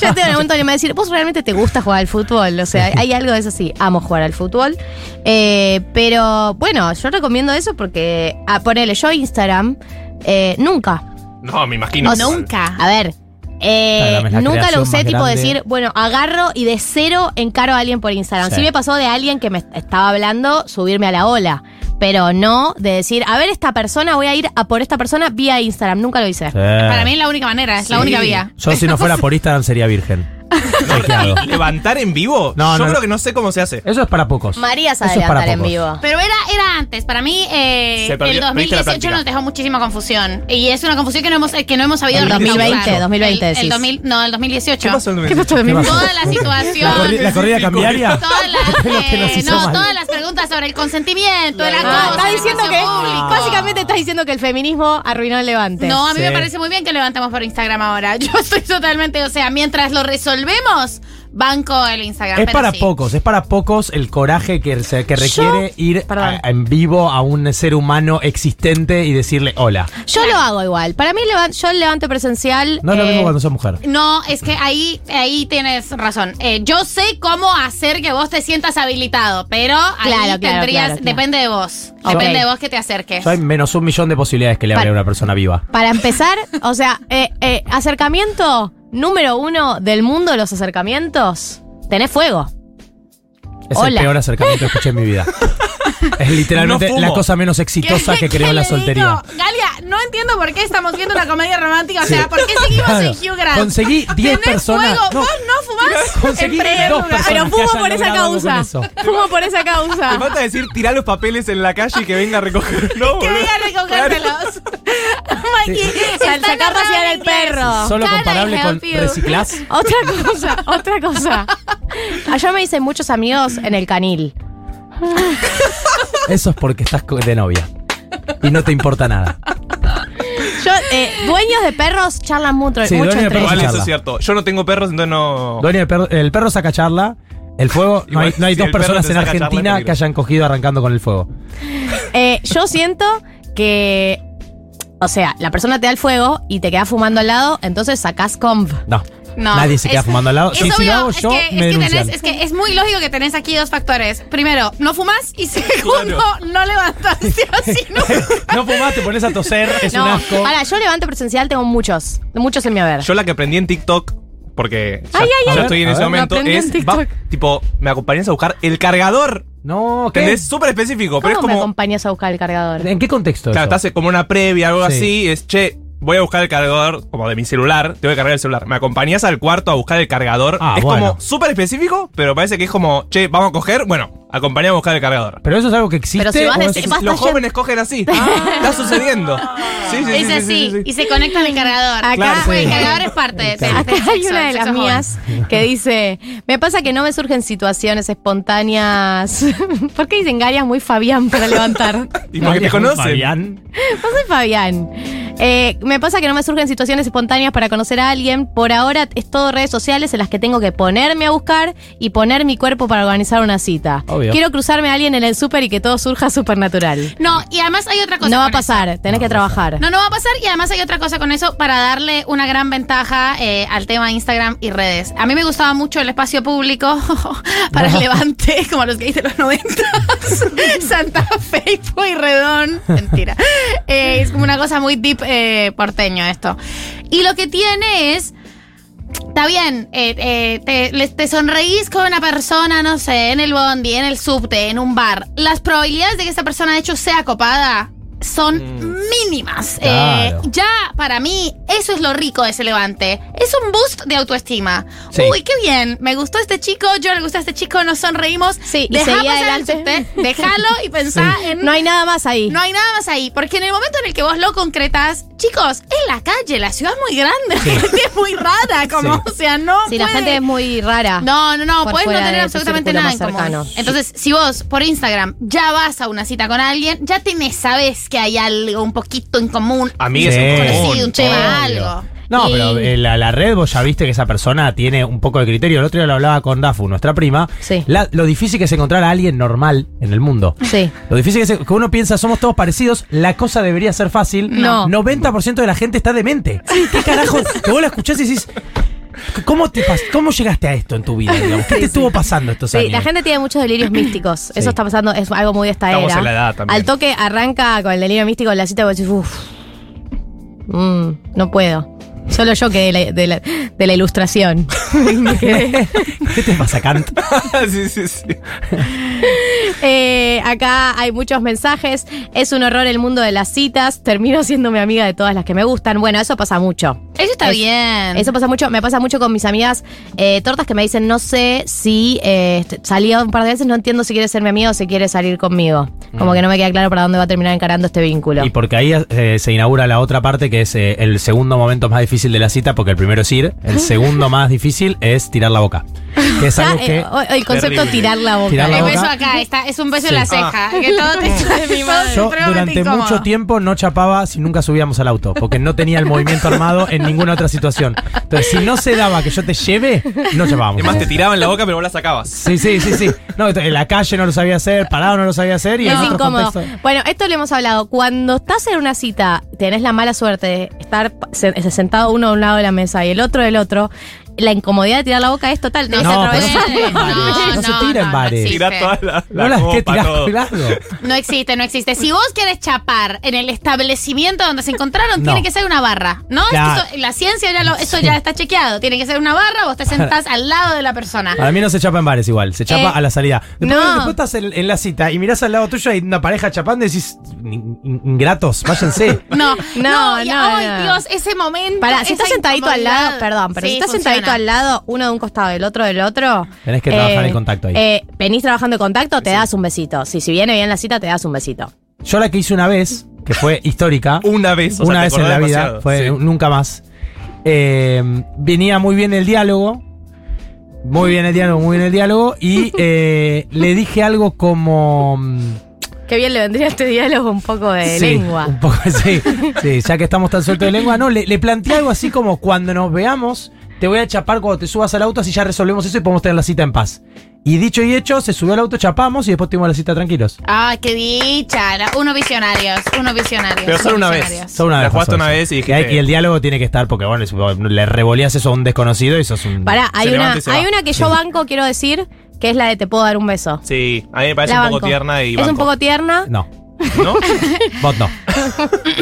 Yo estoy en el momento que me va a decir, ¿vos realmente te gusta jugar al fútbol? O sea, hay algo de eso sí, amo jugar al fútbol. Eh, pero bueno, yo recomiendo eso porque, a ponerle yo Instagram, eh, nunca. No, me imagino. O nunca. A ver. eh, nunca lo usé tipo grande. decir, bueno, agarro y de cero encaro a alguien por Instagram. Sí. Sí. me pasó de alguien que me estaba hablando subirme a la ola, pero no de decir, a ver esta persona, voy a ir a por esta persona vía Instagram. Nunca lo hice. Para mí es la única manera, es la única vía. Yo si no fuera por <laughs> Instagram sería virgen. ¿Levantar en vivo? No, Yo no, creo no. que no sé cómo se hace. Eso es para pocos. María sabe Eso es para levantar en pocos. vivo. Pero era, era antes. Para mí, eh, Se perdió- el perdiste la 2018 práctica. nos dejó muchísima confusión. Y es una confusión que no hemos, que no hemos sabido El recaudar. 2020, 2020 El, el decís. 2000, no, el 2018. ¿Qué pasó en el ¿Qué pasó en 2018? Toda la situación. La, corri- la corrida cambiaria. Todas las, <laughs> Lo que nos eh, hizo no, mal. todas las preguntas sobre el consentimiento, el Ah, acoso, estás el diciendo que, espacio público. básicamente estás diciendo que el feminismo arruinó el levante. No, a mí Sí. me parece muy bien que levantemos por Instagram ahora. <laughs> Yo estoy totalmente, o sea, mientras lo resolvemos, banco el Instagram. Es pero para sí. pocos, es para pocos el coraje que, se- que requiere ir a- en vivo a un ser humano existente y decirle hola. Yo lo hago igual. Para mí, levan- yo el levante presencial. No es lo eh, mismo cuando sos mujer. No, es que ahí, ahí tienes razón. Eh, yo sé cómo hacer que vos te sientas habilitado, pero ahí Claro, tendrías, claro, claro. depende de vos. Depende de vos que te acerques. Hay menos un millón de posibilidades que le hable a una persona viva. Para empezar, o sea, eh, eh, acercamiento número uno del mundo de los acercamientos. Tenés fuego. Es Hola. el peor acercamiento que escuché en mi vida. <laughs> Es literalmente No fumo. la cosa menos exitosa que creó ¿Qué la soltería. digo? Galia, no entiendo por qué estamos viendo una comedia romántica. O sea, Sí. ¿por qué seguimos Claro. en Hugh Grant? Conseguí 10 ¿Tenés personas. fuego? No. ¿Vos no fumás? Conseguí En primer dos lugar. personas. Pero que fumo hayan por esa logrado algo con causa. eso. Fumo por esa Me causa. falta decir, tirá los papeles en la calle y que venga a recoger. <laughs> No, Que boludo. venga a recogértelos. Mikey, Sal- pasear al perro. Solo Can I comparable con help you? reciclás. Otra cosa, <laughs> otra cosa. Yo me hice muchos amigos en el canil. Eso es porque estás co- de novia. Y no te importa nada. Yo, eh, dueños de perros charlan mucho, Sí, mucho dueños de entre perros Igual ellos. eso charla. es cierto. Yo no tengo perros, entonces no. Dueño del perro, el perro saca charla. El fuego, no hay, Igual, no hay si dos el perro personas te en saca charla, es Argentina peligro. que hayan cogido arrancando con el fuego. Eh, yo siento que. O sea, la persona te da el fuego y te queda fumando al lado, entonces sacás conv. No. No, Nadie se queda es- fumando al lado. Es Si, si obvio, lo hago es yo, que, me es, que tenés- es que es muy lógico que tenés aquí dos factores. Primero, no fumas y <laughs> segundo, no levantas. <laughs> Sí o sí, no. no fumás, te pones a toser, es un No, asco. para, yo levante presencial tengo muchos. Muchos en mi haber. Yo la que aprendí en TikTok, porque ya, Ay, ay, ya ay. estoy en ese momento, es. en va- TikTok. tipo, me acompañas a buscar el cargador. No, ¿qué? ¿Entendés? Súper específico, pero ¿Cómo es me como. acompañas a buscar el cargador? ¿En qué contexto Claro, eso? estás como una previa, algo Sí. así, es che. Voy a buscar el cargador como de mi celular, tengo que cargar el celular. ¿Me acompañás al cuarto a buscar el cargador? Ah, es bueno. como súper específico, pero parece que es como, che, vamos a coger, bueno, acompañame a buscar el cargador. Pero eso es algo que existe. Pero si vas o de- es- vas- Los yendo- jóvenes cogen así. <laughs> Está sucediendo. Sí, sí, sí, Es sí, así, sí, sí, sí. y se conecta al cargador. Acá- Claro, sí. El cargador es parte de, de- Acá del hay sexo, una de del las sexo mías que dice, me pasa que no me surgen situaciones espontáneas. <laughs> ¿Por qué dicen Garias muy Fabián para levantar? <laughs> Y porque te conocen. Fabián. No soy Fabián. Eh, me pasa que no me surgen situaciones espontáneas para conocer a alguien. Por ahora es todo redes sociales en las que tengo que ponerme a buscar y poner mi cuerpo para organizar una cita. Obvio. Quiero cruzarme a alguien en el súper y que todo surja súper natural. No, y además hay otra cosa. No va a con eso. pasar, tenés que trabajar. No, no va a pasar y además hay otra cosa con eso para darle una gran ventaja eh, al tema Instagram y redes. A mí me gustaba mucho el espacio público <laughs> para el levante, <laughs> como los gays de los 90. <laughs> Santa Fe y Pueyrredón. Mentira. Eh, es como una cosa muy deep eh, porteño esto. Y lo que tiene es... Está bien, eh, eh, te, te sonreís con una persona, no sé, en el bondi, en el subte, en un bar. Las probabilidades de que esa persona de hecho sea copada son mínimas. Claro. Eh, ya para mí, eso es lo rico de ese levante. Es un boost de autoestima. Sí. Uy, qué bien. Me gustó este chico, yo le gustó a este chico, nos sonreímos. Sí, y seguí adelante. déjalo y pensá en. No hay nada más ahí. No hay nada más ahí, porque en el momento en el que vos lo concretas, chicos, es la calle, la ciudad es muy grande, la <laughs> gente es muy rara, como, Sí. o sea, no. Sí, la gente es muy rara. No, no, no, puedes no tener absolutamente nada en común. Entonces, si vos por Instagram ya vas a una cita con alguien, ya tenés, sabes que hay algo un poquito en común. Amigas Sí. en común. Conocido, un tema, Obvio. algo. No, Y- pero eh, la, la red, vos ya viste que esa persona tiene un poco de criterio. El otro día lo hablaba con Dafu, nuestra prima. Sí. La- lo difícil que es encontrar a alguien normal en el mundo. Sí. Lo difícil que es que uno piensa, somos todos parecidos, la cosa debería ser fácil. No. 90% de la gente está demente. ¿Qué carajo? <laughs> Que vos la escuchás y decís, ¿cómo, te ¿cómo llegaste a esto en tu vida? digamos? ¿Qué te estuvo pasando estos Sí, años? la gente tiene muchos delirios <clears throat> místicos. Sí. Eso está pasando, es algo muy de esta Estamos era. en la edad también. Al toque arranca con el delirio místico la cita y vos decís, uff, no puedo. Solo yo quedé de la, de la, de la ilustración. <laughs> ¿Qué te pasa, Kant? <laughs> sí, sí, sí. Eh, acá hay muchos mensajes. Es un horror el mundo de las citas. Termino siendo mi amiga de todas las que me gustan. Bueno, eso pasa mucho. Eso está Es- bien. Eso pasa mucho, me pasa mucho con mis amigas eh, tortas que me dicen, no sé si eh, est- salí un par de veces, no entiendo si quiere ser mi amigo o si quiere salir conmigo. Como Mm. que no me queda claro para dónde va a terminar encarando este vínculo. Y porque ahí eh, se inaugura la otra parte que es eh, el segundo momento más difícil de la cita, porque el primero es ir, el <laughs> segundo más difícil es tirar la boca. Que es algo eh, que... o- el concepto Terrible. tirar la boca. Tirar la el boca. beso acá, está, es un beso Sí. en la ceja. Que todo te <laughs> de mi madre. Yo durante mucho tiempo no chapaba si nunca subíamos al auto, porque no tenía el movimiento armado en ninguna otra situación. Entonces, si no se daba que yo te lleve, no chapábamos. Además te tiraban la boca, pero vos la sacabas. Sí, sí, sí, sí. No, en la calle no lo sabía hacer, parado no lo sabía hacer y en es otros incómodo. contextos- Bueno, esto lo hemos hablado. Cuando estás en una cita, tenés la mala suerte de estar se- sentado uno a un lado de la mesa y el otro del otro, la incomodidad de tirar la boca es total. No, pero no se tira en bares. No se tira en bares. existe. Tira toda la, No la las que tirás. No existe, no existe. Si vos querés chapar en el establecimiento donde se encontraron, No. tiene que ser una barra. ¿No? Es que Claro. eso- la ciencia ya lo, eso ya está chequeado. Tiene que ser una barra, vos te sentás al lado de la persona. Para mí no se chapa en bares igual, se chapa Eh, a la salida. Después, no. después estás en, en la cita y mirás al lado tuyo y hay una pareja chapando y decís, "In- in- ingratos, váyanse. <laughs> No, No, no, no, ay, no. Dios, ese momento. Pará, si estás sentadito al lado, perdón, pero Sí, si estás funciona. Al lado, uno de un costado y el otro del otro. Tenés que trabajar en contacto ahí. eh, venís trabajando en contacto, te das un besito. Si, si viene bien la cita, te das un besito. Yo la que hice una vez, que fue histórica. <laughs> Una vez, o sea, Una vez en la vida, demasiado, fue sí. nunca más. Eh, venía muy bien el diálogo. Muy bien el diálogo, muy bien el diálogo. Y eh, <laughs> le dije algo como. mm, Qué bien le vendría este diálogo un poco de sí, lengua. Un poco, sí, sí, ya que estamos tan sueltos de lengua. No, le, le planteé algo así como cuando nos veamos, te voy a chapar cuando te subas al auto, así ya resolvemos eso y podemos tener la cita en paz. Y dicho y hecho, se subió al auto, chapamos y después tuvimos la cita tranquilos. Ay, qué dicha. la- Unos visionarios, unos visionarios. Pero solo una vez. visionarios. Solo una La vez. jugaste pasó una eso. vez y Y, dijiste- hay- y el diálogo tiene que estar porque, bueno, le revoleas eso a un desconocido y sos un. Pará, hay una, levanta y se hay va. una que yo banco, quiero decir, que es la de te puedo dar un beso. Sí, a mí me parece La un poco banco. tierna y Es un banco. poco tierna. No, ¿No? vos no.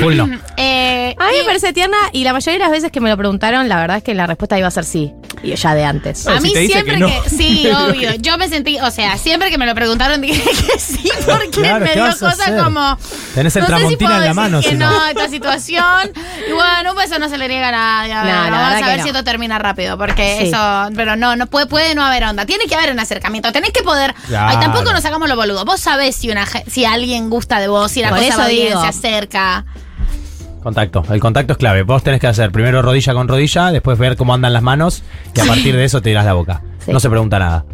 Full no. Eh, A mí me parece tierna y la mayoría de las veces que me lo preguntaron, la verdad es que la respuesta iba a ser sí. Y ya de antes. No, A si mí te dice siempre que no. que, Sí, <laughs> obvio. Yo me sentí, o sea, siempre que me lo preguntaron dije que sí, porque Claro, me ¿qué dio vas a cosas como. Tenés el no sé si tramontina puedo en la decir mano, Que si no. no, esta <laughs> situación. Y bueno, un beso no se le niega a nadie. A ver, No, la vamos verdad a que ver no. si esto termina rápido, porque Sí. eso. Pero no, no puede, puede no haber onda. Tiene que haber un acercamiento. Tenés que poder. Claro. Ay, tampoco nos hagamos lo boludo. Vos sabés si, una, ge- si alguien gusta de si la Por cosa eso va bien, digo. se acerca. Contacto. El contacto es clave. Vos tenés que hacer primero rodilla con rodilla, después ver cómo andan las manos y a partir de eso te dirás la boca. Sí. No se pregunta nada.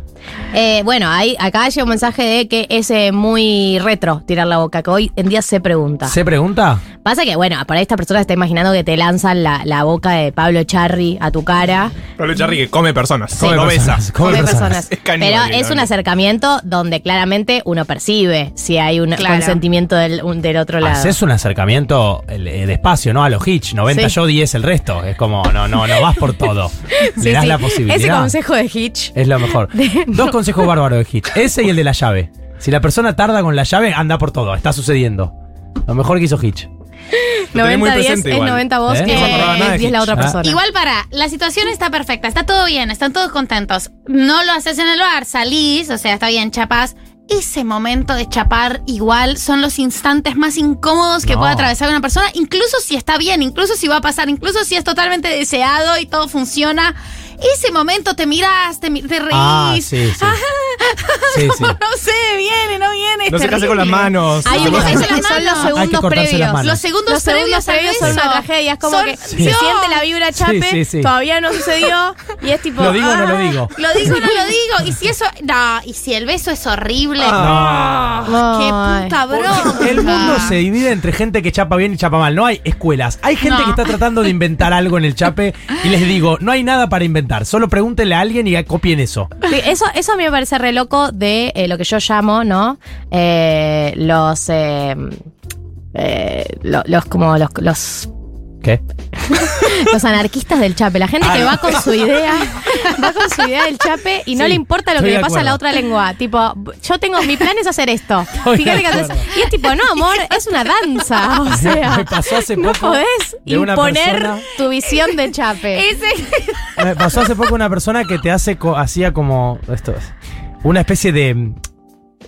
Eh, bueno, ahí, acá llega un mensaje de que es eh, muy retro tirar la boca, que hoy en día se pregunta. ¿Se pregunta? Pasa que, bueno, para esta persona está imaginando que te lanzan la, la boca de Pablo Charri a tu cara. Pablo Charri que come personas. Come no personas, come Come personas. personas. Es Pero es un acercamiento donde claramente uno percibe si hay un Claro. consentimiento del, un- del otro lado. Haces un acercamiento despacio, ¿no? A los Hitch. 90 Sí. yo, 10 el resto. Es como, no, no, no vas por todo. <laughs> Sí, Le das sí. la posibilidad. Ese consejo de Hitch. Es lo mejor. <laughs> Dos consejos bárbaros de Hitch. Ese y el de la llave. Si la persona tarda con la llave, anda por todo. Está sucediendo. Lo mejor que hizo Hitch. Lo tenés muy 90-10 presente es igual. 90 vos ¿Eh? que No me acordaba nada de es 10 la Hitch. otra Ah. persona. Igual para, la situación está perfecta, está todo bien, están todos contentos. No lo haces en el bar, salís, o sea, está bien, chapas. Ese momento de chapar igual son los instantes más incómodos que No. puede atravesar una persona, incluso si está bien, incluso si va a pasar, incluso si es totalmente deseado y todo funciona. Ese momento te miras, te, te reís. Ah, sí, sí. <laughs> Sí, sí. no sé, viene, no viene. No se case con las manos. Hay Eso que las son los segundos las previos. Los segundos, Los segundos previos, son una tragedia. Es como son- que Sí. se siente la vibra chape, Sí, sí, sí. todavía no sucedió. Y es tipo. ¿Lo digo o no lo ah, digo? Lo digo o no lo digo. Y si eso. No, y si el beso es horrible. No. ¡Qué puta bronca! El mundo se divide entre gente que chapa bien y chapa mal. No hay escuelas. Hay gente No. que está tratando de inventar algo en el chape y les digo, no hay nada para inventar. Solo pregúntenle a alguien y copien eso. Eso, eso a mí me parece re loco de eh, lo que yo llamo, ¿no? Eh, los. eh, eh, lo- los como los, los ¿Qué? <laughs> los anarquistas del chape, la gente que va con su idea, <laughs> va con su idea del chape y no Sí, le importa lo estoy que de le pasa a la acuerdo. otra lengua. Tipo, yo tengo, mi plan es hacer esto. <laughs> Estoy Fíjate que haces. acuerdo. Y es tipo, no, amor, es una danza. O sea, Me pasó hace no poco podés de una imponer persona- tu visión de chape. Ese. Me pasó hace poco una persona que te hace, co- hacía como esto, una especie de mm,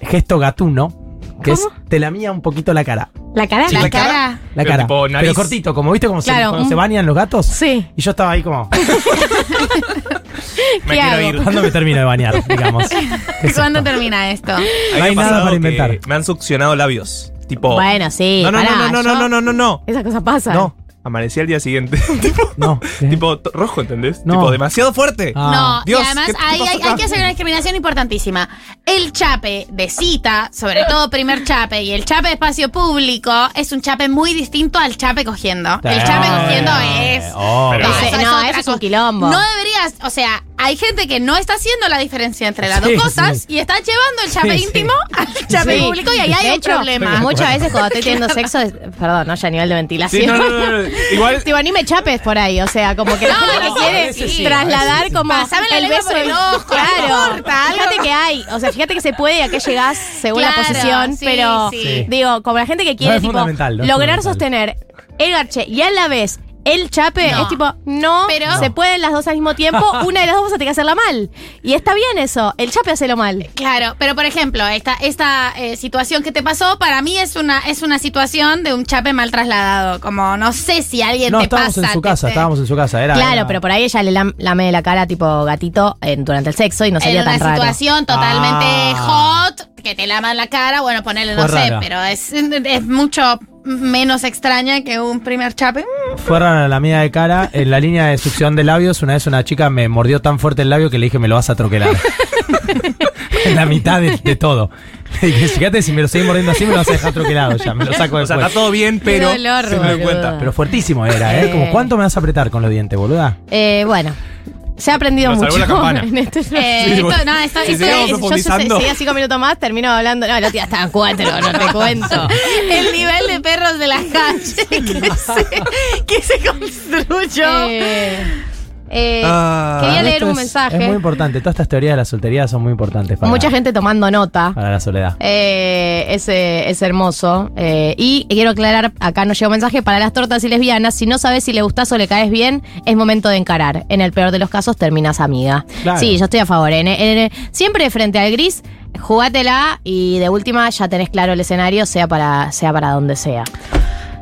gesto gatuno, que es te lamía un poquito la cara. La cara, Sí, La la cara. cara. La Pero cara. Pero cortito, como viste como se- cuando un- se bañan los gatos. Sí. Y yo estaba ahí como, <laughs> Me ¿Qué quiero hago? ir. ¿cuándo me termino de bañar? <laughs> Digamos. ¿Qué es ¿Cuándo esto? termina esto? No me hay ha nada para inventar. Me han succionado labios. Tipo. Bueno, sí. No, no, pará, no, no, no, no, no, no, no. Esa cosa pasa. No. Amanecí al día siguiente. <laughs> tipo, No. ¿qué? tipo rojo, ¿entendés? No. Tipo, demasiado fuerte. Ah. No, Dios, y además ¿qué- qué hay, hay- que hacer una discriminación importantísima. El chape de cita, sobre todo primer chape, y el chape de espacio público es un chape muy distinto al chape cogiendo. El chape cogiendo es. oh. Pero- Ese- eso no, otra eso es un quilombo. No deberías, o sea, hay gente que no está haciendo la diferencia entre las Sí, dos cosas sí. y está llevando el chape Sí, sí. íntimo al chape Sí. público y ahí hay De un hecho, problema. Muchas veces cuando estoy teniendo <laughs> sexo, es- perdón, no ya a nivel de ventilación. Sí, no, no, no, no. Igual. <laughs> Tipo, ni me chapes por ahí, o sea, como que la No, gente que quiere trasladar como el beso por el del- ojo, <laughs> no claro. Fíjate que hay, o sea, fíjate que se puede y a qué llegás según la posición, sí, pero digo, como la gente que quiere tipo lograr sostener el garche y a la vez el chape No. es tipo, no, Pero- se pueden las dos al mismo tiempo, <laughs> una de las dos vas a tener que hacerla mal. Y está bien eso, el chape hace lo mal. Claro, pero por ejemplo, esta, esta eh, situación que te pasó, para mí es una, es una situación de un chape mal trasladado. Como no sé si alguien No, te estábamos pasa. en su casa, te- estábamos en su casa. Era, Claro, era- pero por ahí ella le lam- lame la cara tipo gatito en- durante el sexo y no sería tan raro. situación totalmente Ah. hot, que te laman la cara, bueno, ponele, no Fue sé, rara. pero es, es mucho menos extraña que un primer chape. Fue rara la amiga de cara. En la línea de succión de labios, una vez una chica me mordió tan fuerte el labio que le dije, me lo vas a troquelar. <laughs> en la mitad de, de todo. Le dije, fíjate, si me lo seguís mordiendo así, me lo vas a dejar troquelado ya. Me lo saco O después. sea, está todo bien, pero Qué dolor, se me doy boludo. cuenta. Pero fuertísimo era, ¿eh? Eh. Como, ¿cuánto me vas a apretar con los dientes, boluda? Eh, bueno, se ha aprendido Nos mucho. la campana. <laughs> en este Eh, <laughs> Sí, esto, bueno. no, esto, Si esto seguimos es- yo seguía cinco minutos más, termino hablando. No, la tía estaba en cuatro, no te cuento. <laughs> el nivel de perros de la calle que se, que se construyó. Eh, eh, Ah, quería leer un es- mensaje. Es muy importante. Todas estas teorías de la soltería son muy importantes para, Mucha gente tomando nota. para la soledad. Eh, es, eh, es hermoso. Eh, y quiero aclarar, acá nos llega un mensaje para las tortas y lesbianas. Si no sabes si le gustás o le caes bien, es momento de encarar. En el peor de los casos, terminas amiga. Claro. Sí, yo estoy a favor. En- en- siempre frente al gris, jugátela y de última ya tenés claro el escenario, sea para, sea para donde sea.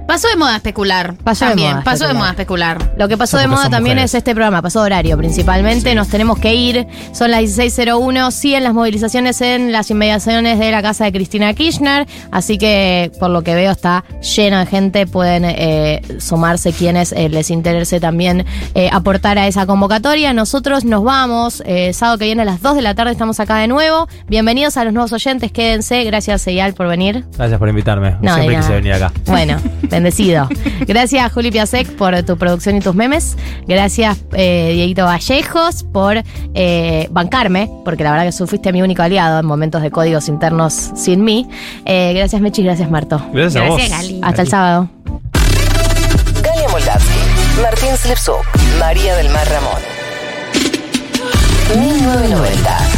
Pasó de moda especular. Pasó de también. moda Pasó de moda especular. Lo que pasó de moda también mujeres. es este programa, pasó de horario principalmente, nos tenemos que ir, son las 16.01, siguen las movilizaciones en las inmediaciones de la casa de Cristina Kirchner, así que por lo que veo está llena de gente, pueden eh, sumarse quienes eh, les interese también eh, aportar a esa convocatoria. Nosotros nos vamos, eh, sábado que viene a las 2 de la tarde estamos acá de nuevo, bienvenidos a los nuevos oyentes, quédense, gracias Eyal por venir. Gracias por invitarme. No, de Siempre quise venir acá. Bueno, <laughs> bendecido. <laughs> Gracias, Juli Piasek, por tu producción y tus memes. Gracias, eh, Dieguito Vallejos, por eh, bancarme, porque la verdad que tú fuiste mi único aliado en momentos de códigos internos sin mí. Eh, gracias, Mechi, gracias, Marto. Gracias a vos. Gracias, Gali. Hasta el sábado. Galia Moldavsky, Martín Slipsuk, María del Mar Ramón. 1990.